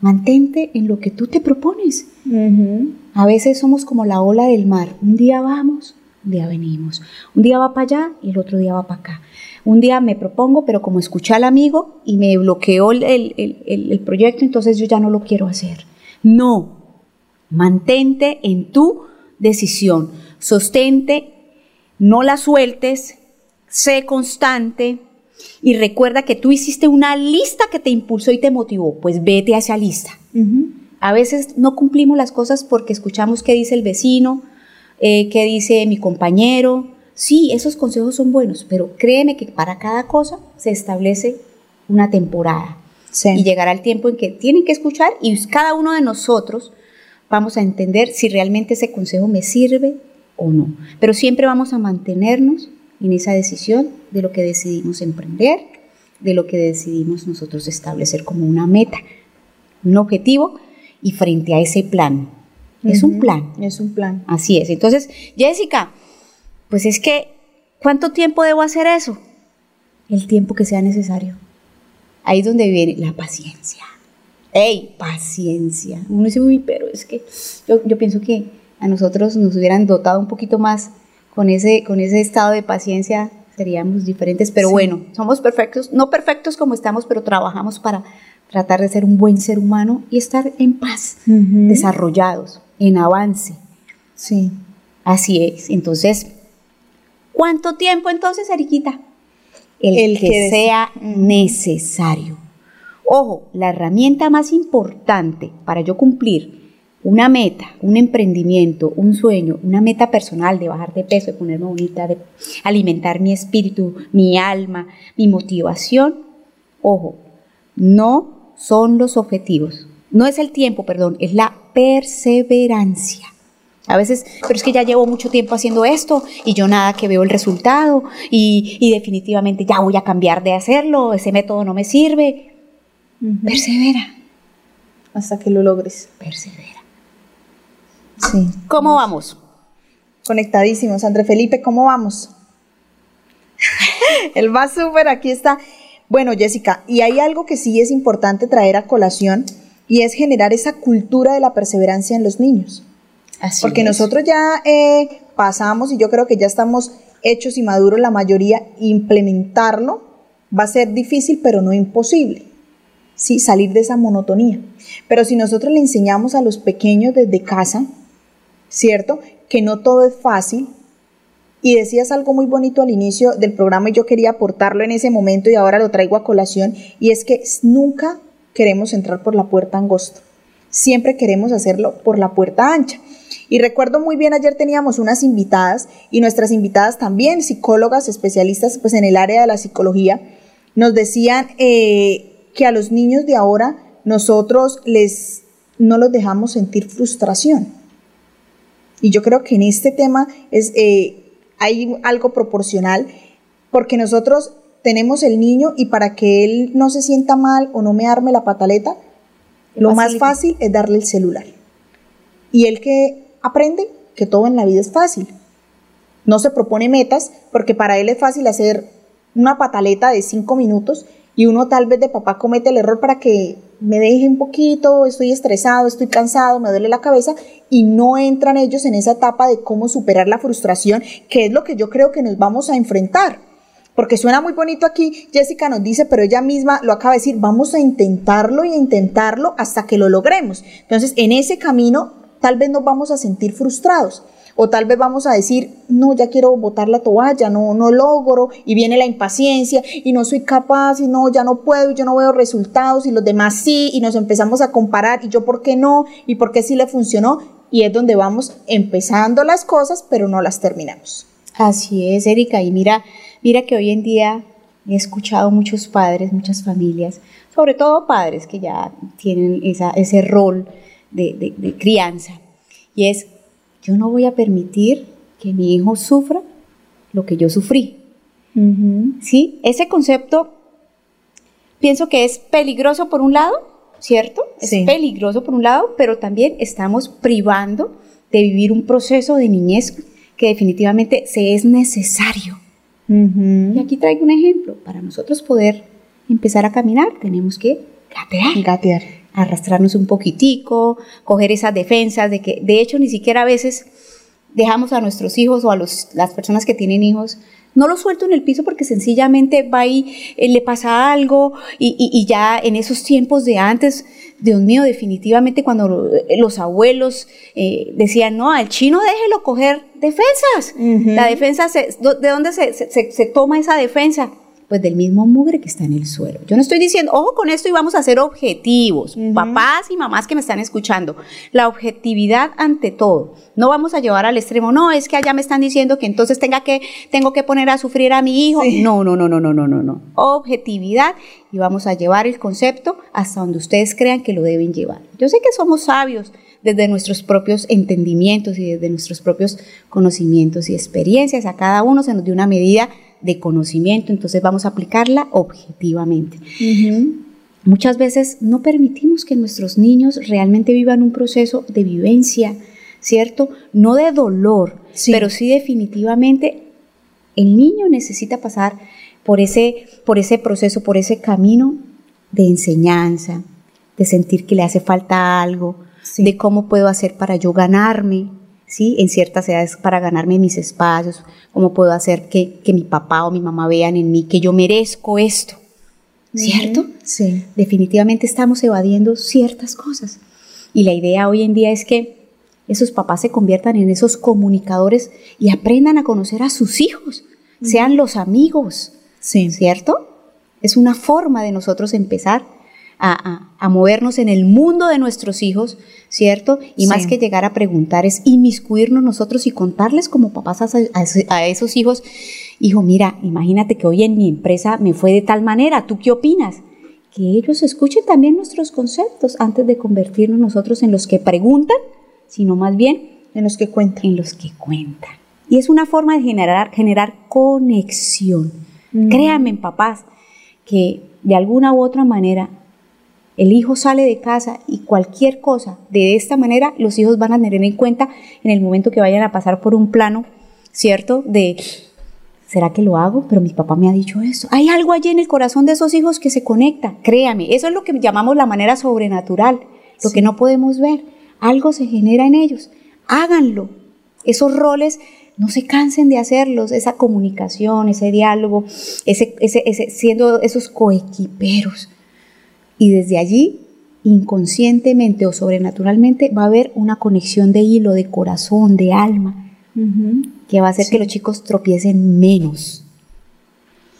Mantente en lo que tú te propones. A veces somos como la ola del mar. Un día vamos, un día venimos. Un día va para allá y el otro día va para acá. Un día me propongo, pero como escuché al amigo y me bloqueó el, el, proyecto, entonces yo ya no lo quiero hacer. No, mantente en tu decisión, sostente, no la sueltes, sé constante y recuerda que tú hiciste una lista que te impulsó y te motivó, pues vete a esa lista. A veces no cumplimos las cosas porque escuchamos qué dice el vecino, eh, qué dice mi compañero, sí, esos consejos son buenos, pero créeme que para cada cosa se establece una temporada. Y llegará el tiempo en que tienen que escuchar y cada uno de nosotros vamos a entender si realmente ese consejo me sirve o no. Pero siempre vamos a mantenernos en esa decisión de lo que decidimos emprender, de lo que decidimos nosotros establecer como una meta, un objetivo y frente a ese plan. Es un plan. Es un plan. Así es. Entonces, Jessica, pues es que, ¿cuánto tiempo debo hacer eso? El tiempo que sea necesario. Ahí es donde viene la paciencia. ¡Ey! Paciencia. Uno dice, uy, pero es que yo, yo pienso que a nosotros nos hubieran dotado un poquito más con ese, con ese estado de paciencia, seríamos diferentes. Pero bueno, somos perfectos, no perfectos como estamos, pero trabajamos para tratar de ser un buen ser humano y estar en paz, desarrollados, en avance. Sí. Así es. Entonces, ¿cuánto tiempo entonces, Eriquita? el, que, sea necesario. Ojo, la herramienta más importante para yo cumplir una meta, un emprendimiento, un sueño, una meta personal de bajar de peso, de ponerme bonita, de alimentar mi espíritu, mi alma, mi motivación, ojo, no son los objetivos, no es el tiempo, perdón, es la perseverancia. A veces, pero es que ya llevo mucho tiempo haciendo esto y yo nada que veo el resultado y, definitivamente ya voy a cambiar de hacerlo, ese método no me sirve. Persevera. Hasta que lo logres. Persevera. Sí. ¿Cómo vamos? Conectadísimos. André Felipe, ¿cómo vamos? *laughs* El va súper, aquí está. Bueno, Jessica, y hay algo que sí es importante traer a colación y es generar esa cultura de la perseverancia en los niños. Porque nosotros ya eh, pasamos y yo creo que ya estamos hechos y maduros la mayoría, implementarlo va a ser difícil, pero no imposible. Sí, salir de esa monotonía. Pero si nosotros le enseñamos a los pequeños desde casa, ¿cierto? Que no todo es fácil. Y decías algo muy bonito al inicio del programa y yo quería aportarlo en ese momento y ahora lo traigo a colación, y es que nunca queremos entrar por la puerta angosta. Siempre queremos hacerlo por la puerta ancha. Y recuerdo muy bien, ayer teníamos unas invitadas y nuestras invitadas también, psicólogas, especialistas pues, en el área de la psicología, nos decían eh, que a los niños de ahora nosotros les no los dejamos sentir frustración. Y yo creo que en este tema es, eh, hay algo proporcional, porque nosotros tenemos el niño y para que él no se sienta mal o no me arme la pataleta, lo más fácil es darle el celular. Y el que aprende que todo en la vida es fácil. No se propone metas porque para él es fácil hacer una pataleta de cinco minutos y uno tal vez de papá comete el error para que me deje un poquito, estoy estresado, estoy cansado, me duele la cabeza y no entran ellos en esa etapa de cómo superar la frustración, que es lo que yo creo que nos vamos a enfrentar. Porque suena muy bonito aquí, Jessica nos dice, pero ella misma lo acaba de decir, vamos a intentarlo y a intentarlo hasta que lo logremos. Entonces, en ese camino tal vez nos vamos a sentir frustrados. O tal vez vamos a decir, no, ya quiero botar la toalla, no, no logro, y viene la impaciencia, y no soy capaz, y no, ya no puedo, y yo no veo resultados, y los demás sí, y nos empezamos a comparar, y yo por qué no, y por qué sí le funcionó, y es donde vamos empezando las cosas, pero no las terminamos. Así es, Erika, y mira, mira que hoy en día he escuchado muchos padres, muchas familias, sobre todo padres que ya tienen esa, ese rol de, crianza. Y es, yo no voy a permitir que mi hijo sufra lo que yo sufrí. ¿Sí? Ese concepto pienso que es peligroso por un lado, ¿cierto? Es peligroso por un lado, pero también estamos privando de vivir un proceso de niñez que definitivamente se es necesario. Y aquí traigo un ejemplo. Para nosotros poder empezar a caminar, tenemos que gatear. Gatear arrastrarnos un poquitico, coger esas defensas de que, de hecho, ni siquiera a veces dejamos a nuestros hijos o a los, las personas que tienen hijos, no los suelto en el piso porque sencillamente va y eh, le pasa algo y, ya en esos tiempos de antes, Dios mío, definitivamente cuando eh, los abuelos eh, decían, no, al chino déjelo coger defensas. La defensa, ¿de dónde se, se, toma esa defensa? Pues del mismo mugre que está en el suelo. Yo no estoy diciendo, ojo con esto y vamos a ser objetivos, papás y mamás que me están escuchando, la objetividad ante todo. No vamos a llevar al extremo, no, es que allá me están diciendo que entonces tenga que, tengo que poner a sufrir a mi hijo. No, no, no, no, no, no, no, no. Objetividad y vamos a llevar el concepto hasta donde ustedes crean que lo deben llevar. Yo sé que somos sabios desde nuestros propios entendimientos y desde nuestros propios conocimientos y experiencias. A cada uno se nos dio una medida de conocimiento, entonces vamos a aplicarla objetivamente. Muchas veces no permitimos que nuestros niños realmente vivan un proceso de vivencia, ¿cierto? No de dolor, pero sí definitivamente el niño necesita pasar por ese, por ese proceso, por ese camino de enseñanza, de sentir que le hace falta algo, de cómo puedo hacer para yo ganarme, ¿sí? En ciertas edades para ganarme mis espacios, cómo puedo hacer que, mi papá o mi mamá vean en mí que yo merezco esto, ¿cierto? Sí. Definitivamente estamos evadiendo ciertas cosas. Y la idea hoy en día es que esos papás se conviertan en esos comunicadores y aprendan a conocer a sus hijos, sean los amigos, sí. ¿cierto? Es una forma de nosotros empezar a, movernos en el mundo de nuestros hijos, ¿cierto? Y más que llegar a preguntar es inmiscuirnos nosotros y contarles como papás a, esos hijos, hijo, mira, imagínate que hoy en mi empresa me fue de tal manera, ¿tú qué opinas? Que ellos escuchen también nuestros conceptos antes de convertirnos nosotros en los que preguntan, sino más bien en los que cuentan. En los que cuentan. Y es una forma de generar, generar conexión. Mm. Créanme, papás, que de alguna u otra manera el hijo sale de casa y cualquier cosa de esta manera los hijos van a tener en cuenta en el momento que vayan a pasar por un plano, ¿cierto? De, ¿será que lo hago? Pero mi papá me ha dicho esto. Hay algo allí en el corazón de esos hijos que se conecta, créame, eso es lo que llamamos la manera sobrenatural, lo que no podemos ver. Algo se genera en ellos. Háganlo. Esos roles no se cansen de hacerlos, esa comunicación, ese diálogo, ese, ese, ese, siendo esos coequiperos y desde allí, inconscientemente o sobrenaturalmente, va a haber una conexión de hilo, de corazón, de alma, que va a hacer que los chicos tropiecen menos.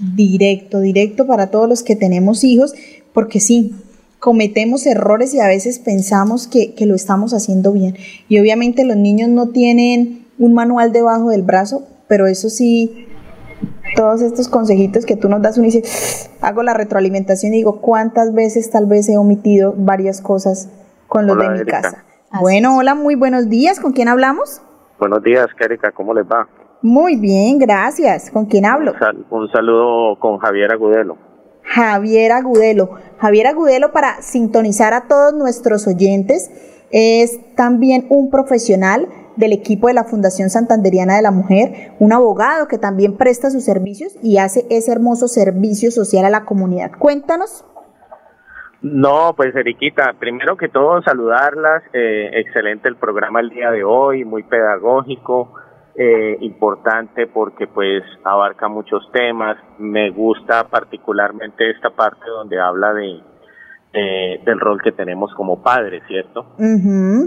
Directo, directo para todos los que tenemos hijos, porque sí, cometemos errores y a veces pensamos que, que, lo estamos haciendo bien. Y obviamente los niños no tienen un manual debajo del brazo, pero eso sí todos estos consejitos que tú nos das, uno dice, hago la retroalimentación y digo, ¿cuántas veces tal vez he omitido varias cosas con los de mi casa? Bueno, hola, muy buenos días. ¿Con quién hablamos? Buenos días, Erika, ¿cómo les va? Muy bien, gracias. ¿Con quién hablo? Un, saludo con Javier Agudelo. Javier Agudelo. Javier Agudelo, para sintonizar a todos nuestros oyentes, es también un profesional del equipo de la Fundación Santanderiana de la Mujer, un abogado que también presta sus servicios y hace ese hermoso servicio social a la comunidad. Cuéntanos. No, pues Eriquita, primero que todo saludarlas, eh, excelente el programa el día de hoy, muy pedagógico, eh, importante porque pues abarca muchos temas, me gusta particularmente esta parte donde habla de, eh, del rol que tenemos como padres, ¿cierto?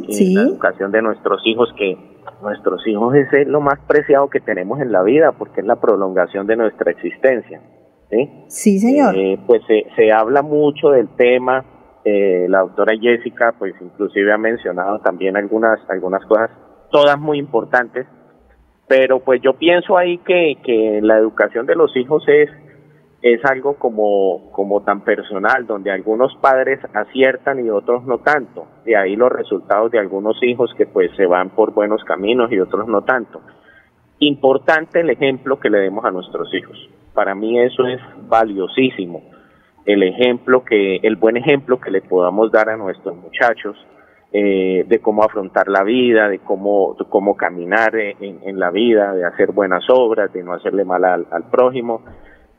sí. La educación de nuestros hijos, que nuestros hijos es lo más preciado que tenemos en la vida, porque es la prolongación de nuestra existencia. Sí, sí señor. Eh, pues se, se habla mucho del tema, eh, la doctora Jessica, pues inclusive ha mencionado también algunas, algunas cosas, todas muy importantes, pero pues yo pienso ahí que, que la educación de los hijos es es algo como, como tan personal, donde algunos padres aciertan y otros no tanto. De ahí los resultados de algunos hijos que pues se van por buenos caminos y otros no tanto. Importante el ejemplo que le demos a nuestros hijos. Para mí eso es valiosísimo. El ejemplo que, el buen ejemplo que le podamos dar a nuestros muchachos eh, de cómo afrontar la vida, de cómo, cómo caminar en, la vida, de hacer buenas obras, de no hacerle mal al, al prójimo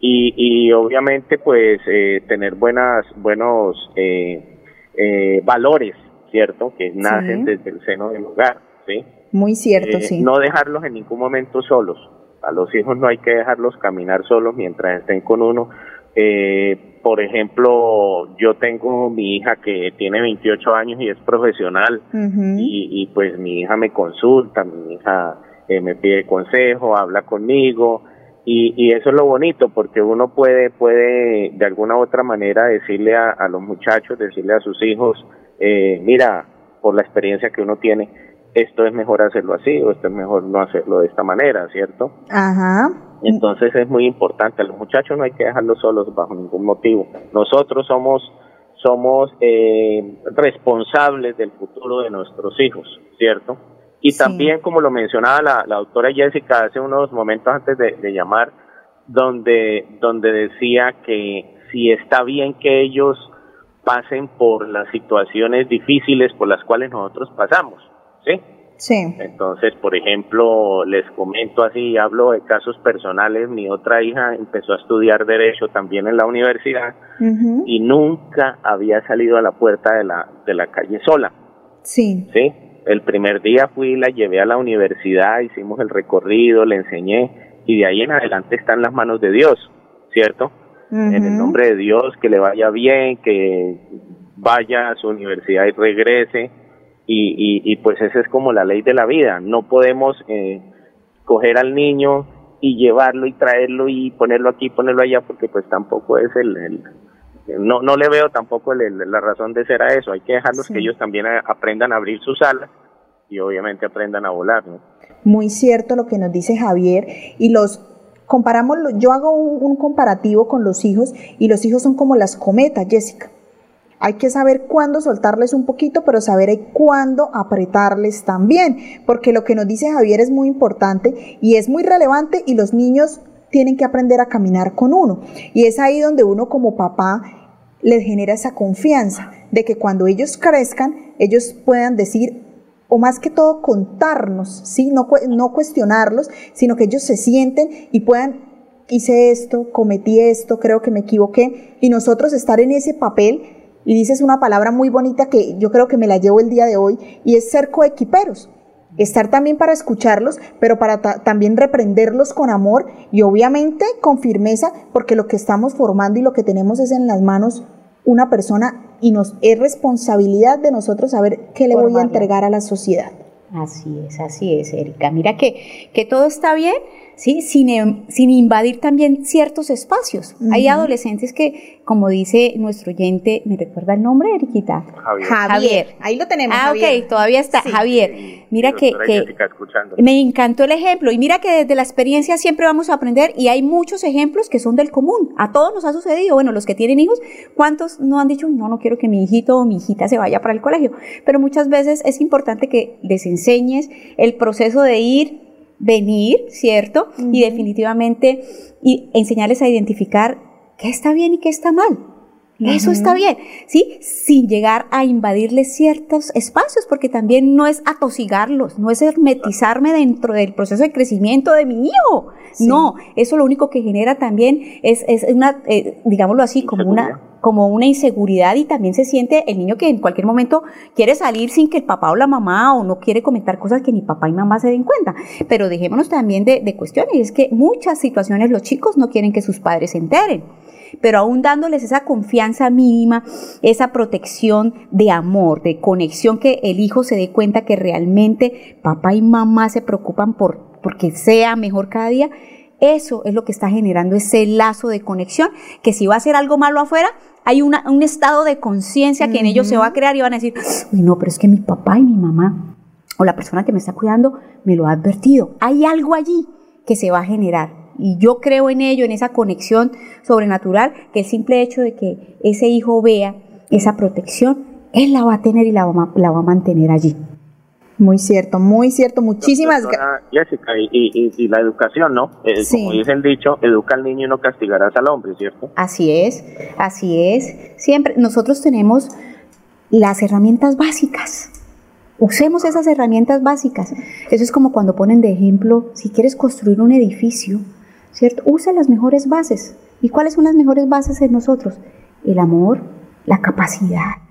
y, y obviamente pues eh, tener buenas buenos eh, eh, valores cierto que nacen desde el seno del hogar sí muy cierto sí. no dejarlos en ningún momento solos. A los hijos no hay que dejarlos caminar solos mientras estén con uno. Por ejemplo yo tengo mi hija que tiene 28 años y es profesional. Y, y pues mi hija me consulta mi hija me pide consejo habla conmigo Y, y eso es lo bonito, porque uno puede, puede de alguna u otra manera decirle a, a los muchachos, decirle a sus hijos, eh, mira, por la experiencia que uno tiene, esto es mejor hacerlo así o esto es mejor no hacerlo de esta manera, ¿cierto? Ajá. Entonces es muy importante, a los muchachos no hay que dejarlos solos bajo ningún motivo. Nosotros somos somos eh, responsables del futuro de nuestros hijos, ¿cierto? Y Sí. también, como lo mencionaba la, la doctora Jessica hace unos momentos antes de, de llamar, donde, donde decía que si está bien que ellos pasen por las situaciones difíciles por las cuales nosotros pasamos, ¿sí? Sí. Entonces, por ejemplo, les comento así, hablo de casos personales, mi otra hija empezó a estudiar derecho también en la universidad y nunca había salido a la puerta de la, de la calle sola, Sí. ¿sí? El primer día fui, la llevé a la universidad, hicimos el recorrido, le enseñé y de ahí en adelante está en las manos de Dios, ¿cierto? En el nombre de Dios, que le vaya bien, que vaya a su universidad y regrese. Y, y, y pues esa es como la ley de la vida. No podemos eh, coger al niño y llevarlo y traerlo y ponerlo aquí, ponerlo allá, porque pues tampoco es el... el- no, no le veo tampoco el- el- la razón de ser a eso. Hay que dejarlos Sí. que ellos también a- aprendan a abrir sus alas y obviamente aprendan a volar, ¿no? Muy cierto lo que nos dice Javier y los comparamos, yo hago un, un comparativo con los hijos y los hijos son como las cometas, Jessica. Hay que saber cuándo soltarles un poquito, pero saber cuándo apretarles también, porque lo que nos dice Javier es muy importante y es muy relevante y los niños tienen que aprender a caminar con uno. Y es ahí donde uno como papá les genera esa confianza de que cuando ellos crezcan, ellos puedan decir, o más que todo contarnos, ¿sí? no, no cuestionarlos, sino que ellos se sienten y puedan, hice esto, cometí esto, creo que me equivoqué, y nosotros estar en ese papel, y dices una palabra muy bonita que yo creo que me la llevo el día de hoy, y es ser coequiperos. Estar también para escucharlos, pero para ta- también reprenderlos con amor y obviamente con firmeza, porque lo que estamos formando y lo que tenemos es en las manos una persona y nos es responsabilidad de nosotros saber qué le voy a entregar a la sociedad. Así es, así es, Erika. Mira que, que todo está bien, ¿sí? Sin, em- sin invadir también ciertos espacios. Hay adolescentes que, como dice nuestro oyente, ¿me recuerda el nombre, Eriquita? Javier. Javier. Ahí lo tenemos. Ah, Javier. ok, todavía está. Sí. Javier, mira que, que me encantó el ejemplo. Y mira que desde la experiencia siempre vamos a aprender y hay muchos ejemplos que son del común. A todos nos ha sucedido. Bueno, los que tienen hijos, ¿cuántos no han dicho, no, no quiero que mi hijito o mi hijita se vaya para el colegio? Pero muchas veces es importante que les enseñes el proceso de ir, venir, ¿cierto? Y definitivamente y enseñarles a identificar qué está bien y qué está mal. Eso está bien, ¿sí? Sin llegar a invadirles ciertos espacios, porque también no es atosigarlos, no es hermetizarme dentro del proceso de crecimiento de mi hijo. No, eso lo único que genera también es, es una, eh, digámoslo así, como una, Inseguridad. como una inseguridad y también se siente el niño que en cualquier momento quiere salir sin que el papá o la mamá o no quiere comentar cosas que ni papá y mamá se den cuenta. Pero dejémonos también de, de cuestiones, y es que muchas situaciones los chicos no quieren que sus padres se enteren pero aún dándoles esa confianza mínima, esa protección de amor, de conexión, que el hijo se dé cuenta que realmente papá y mamá se preocupan por porque sea mejor cada día, eso es lo que está generando ese lazo de conexión, que si va a hacer algo malo afuera, hay una- un estado de conciencia que en ellos se va a crear y van a decir, uy, no, pero es que mi papá y mi mamá o la persona que me está cuidando me lo ha advertido. Hay algo allí que se va a generar. Y yo creo en ello, en esa conexión sobrenatural, que el simple hecho de que ese hijo vea esa protección, él la va a tener y la va, a- la va a mantener allí. Muy cierto, muy cierto. Muchísimas gracias. Jessica, y, y- y- y la educación, ¿no? Eh, Sí. Como dice el dicho, educa al niño y no castigarás al hombre, ¿cierto? Así es, así es. Siempre nosotros tenemos las herramientas básicas. Usemos esas herramientas básicas. Eso es como cuando ponen de ejemplo, si quieres construir un edificio, ¿cierto? Usa las mejores bases. ¿Y cuáles son las mejores bases en nosotros? El amor, la capacidad,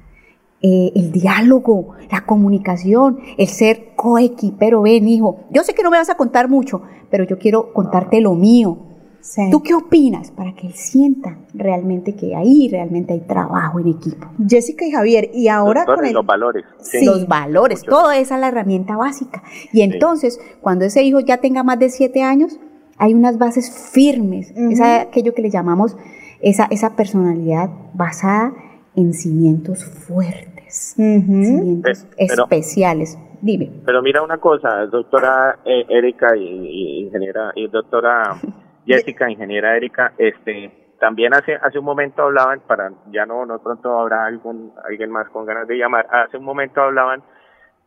eh, el diálogo, la comunicación, el ser coequipero. Ven, hijo, yo sé que no me vas a contar mucho, pero yo quiero contarte lo mío. Sí. ¿Tú qué opinas? Para que él sienta realmente que ahí realmente hay trabajo en equipo. Jessica y Javier, y ahora con el... los valores. Sí. Los valores, Mucho. toda esa es la herramienta básica. Y entonces, cuando ese hijo ya tenga más de siete años, hay unas bases firmes, es aquello que le llamamos esa, esa personalidad basada en cimientos fuertes, cimientos especiales. Dime. Pero mira una cosa, doctora eh, Erika y, ingeniera y doctora *laughs* Jessica, ingeniera Erika, este también hace hace un momento hablaban para ya no no pronto habrá algún alguien más con ganas de llamar. Hace un momento hablaban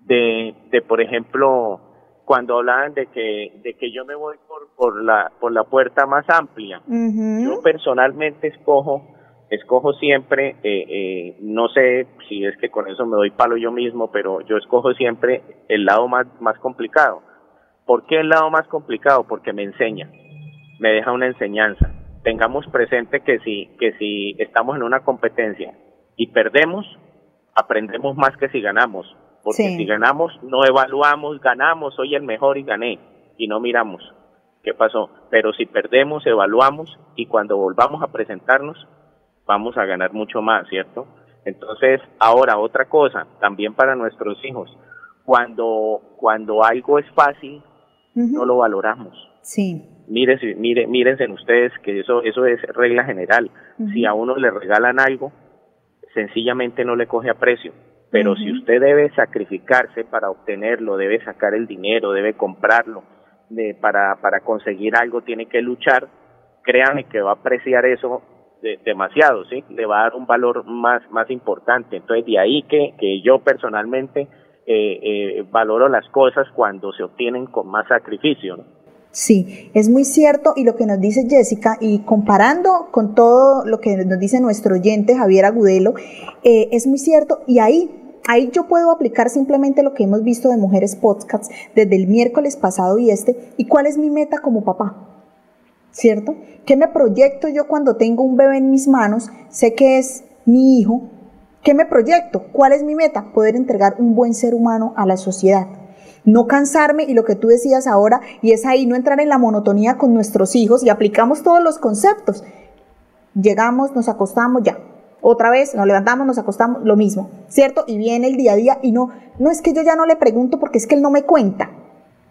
de de por ejemplo cuando hablaban de que de que yo me voy por por la por la puerta más amplia. Yo personalmente escojo escojo siempre eh, eh, no sé si es que con eso me doy palo yo mismo, pero yo escojo siempre el lado más más complicado. ¿Por qué el lado más complicado? Porque me enseña, me deja una enseñanza. Tengamos presente que si que si estamos en una competencia y perdemos, aprendemos más que si ganamos porque si ganamos, no evaluamos, ganamos, soy el mejor y gané, y no miramos qué pasó. Pero si perdemos, evaluamos y cuando volvamos a presentarnos, vamos a ganar mucho más, ¿cierto? Entonces, ahora otra cosa, también para nuestros hijos, cuando, cuando algo es fácil, no lo valoramos. Sí. Mírense, mire, mírense ustedes que eso, eso es regla general. Si a uno le regalan algo, sencillamente no le coge aprecio pero si usted debe sacrificarse para obtenerlo, debe sacar el dinero, debe comprarlo, de, para, para conseguir algo tiene que luchar, créanme que va a apreciar eso demasiado, ¿sí? Le va a dar un valor más, más importante. Entonces, de ahí que, que yo personalmente eh, eh, valoro las cosas cuando se obtienen con más sacrificio, ¿no? Sí, es muy cierto y lo que nos dice Jessica y comparando con todo lo que nos dice nuestro oyente Javier Agudelo, eh, es muy cierto y ahí Ahí yo puedo aplicar simplemente lo que hemos visto de Mujeres Podcasts desde el miércoles pasado y este, y cuál es mi meta como papá. ¿Cierto? ¿Qué me proyecto yo cuando tengo un bebé en mis manos? Sé que es mi hijo. ¿Qué me proyecto? ¿Cuál es mi meta? Poder entregar un buen ser humano a la sociedad. No cansarme y lo que tú decías ahora, y es ahí no entrar en la monotonía con nuestros hijos y aplicamos todos los conceptos. Llegamos, nos acostamos, ya, otra vez nos levantamos, nos acostamos, lo mismo, ¿cierto? Y viene el día a día y no, no es que yo ya no le pregunto porque es que él no me cuenta.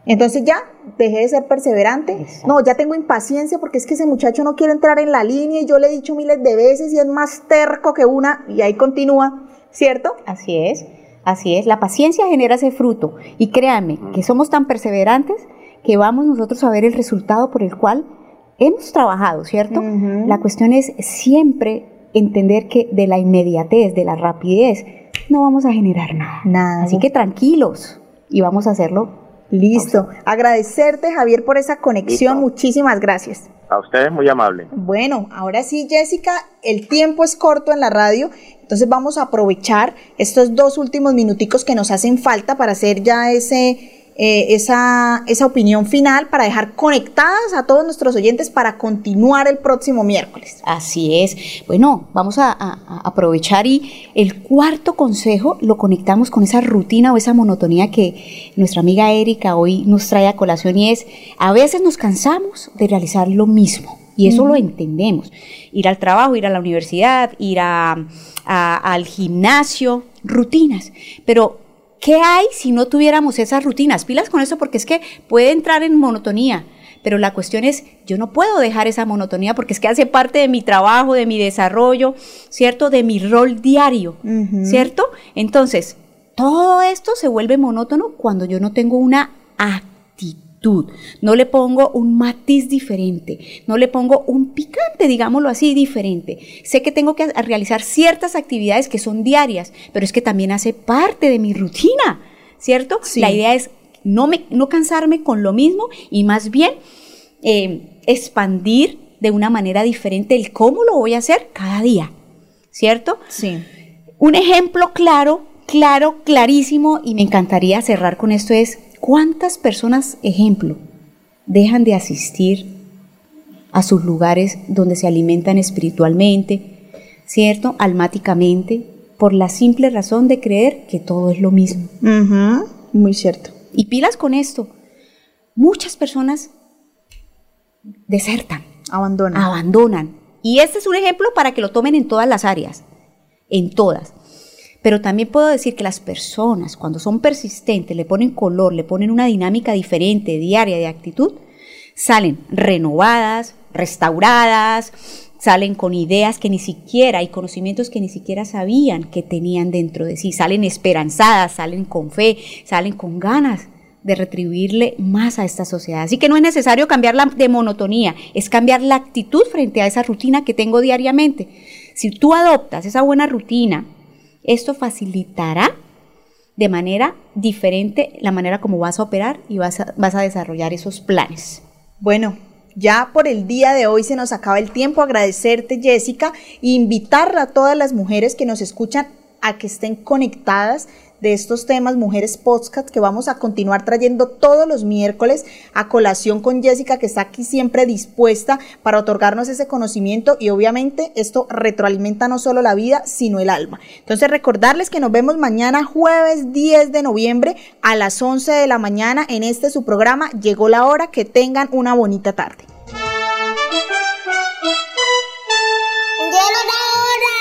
Entonces ya dejé de ser perseverante. No, ya tengo impaciencia porque es que ese muchacho no quiere entrar en la línea y yo le he dicho miles de veces y es más terco que una y ahí continúa, ¿cierto? Así es, así es. La paciencia genera ese fruto y créanme que somos tan perseverantes que vamos nosotros a ver el resultado por el cual hemos trabajado, ¿cierto? La cuestión es siempre entender que de la inmediatez, de la rapidez, no vamos a generar nada. Nada. Así que tranquilos y vamos a hacerlo. Listo. Agradecerte, Javier, por esa conexión. Muchísimas gracias. A ustedes muy amable. Bueno, ahora sí, Jessica, el tiempo es corto en la radio, entonces vamos a aprovechar estos dos últimos minuticos que nos hacen falta para hacer ya ese eh, esa, esa opinión final para dejar conectadas a todos nuestros oyentes para continuar el próximo miércoles. Así es. Bueno, vamos a, aprovechar y el cuarto consejo lo conectamos con esa rutina o esa monotonía que nuestra amiga Erika hoy nos trae a colación y es, a veces nos cansamos de realizar lo mismo. Y eso lo entendemos. Ir al trabajo, ir a la universidad, ir a, al gimnasio, rutinas. Pero ¿Qué hay si no tuviéramos esas rutinas? Pilas con eso porque es que puede entrar en monotonía. Pero la cuestión es, yo no puedo dejar esa monotonía porque es que hace parte de mi trabajo, de mi desarrollo, ¿cierto? De mi rol diario, ¿cierto? Entonces, todo esto se vuelve monótono cuando yo no tengo una actitud no le pongo un matiz diferente, no le pongo un picante, digámoslo así, diferente. Sé que tengo que realizar ciertas actividades que son diarias, pero es que también hace parte de mi rutina, ¿cierto? La idea es no, me, no cansarme con lo mismo y más bien eh, expandir de una manera diferente el cómo lo voy a hacer cada día, ¿cierto? Sí. Un ejemplo claro, claro, clarísimo, y me encantaría cerrar con esto es ¿Cuántas personas, ejemplo, dejan de asistir a sus lugares donde se alimentan espiritualmente, ¿cierto? Almáticamente, por la simple razón de creer que todo es lo mismo. Muy cierto. Y pilas con esto. Muchas personas desertan. Abandonan. Abandonan. Y este es un ejemplo para que lo tomen en todas las áreas. En todas. Pero también puedo decir que las personas, cuando son persistentes, le ponen color, le ponen una dinámica diferente, diaria, de actitud, salen renovadas, restauradas, salen con ideas que ni siquiera y conocimientos que ni siquiera sabían que tenían dentro de sí, salen esperanzadas, salen con fe, salen con ganas de retribuirle más a esta sociedad. Así que no es necesario cambiarla de monotonía, es cambiar la actitud frente a esa rutina que tengo diariamente. Si tú adoptas esa buena rutina, esto facilitará de manera diferente la manera como vas a operar y vas a, vas a desarrollar esos planes. Bueno, ya por el día de hoy se nos acaba el tiempo. Agradecerte, Jessica, e invitar a todas las mujeres que nos escuchan a que estén conectadas de estos temas, Mujeres Podcast, que vamos a continuar trayendo todos los miércoles a colación con Jessica, que está aquí siempre dispuesta para otorgarnos ese conocimiento y obviamente esto retroalimenta no solo la vida, sino el alma. Entonces recordarles que nos vemos mañana jueves 10 de noviembre a las 11 de la mañana en este su programa. Llegó la hora, que tengan una bonita tarde.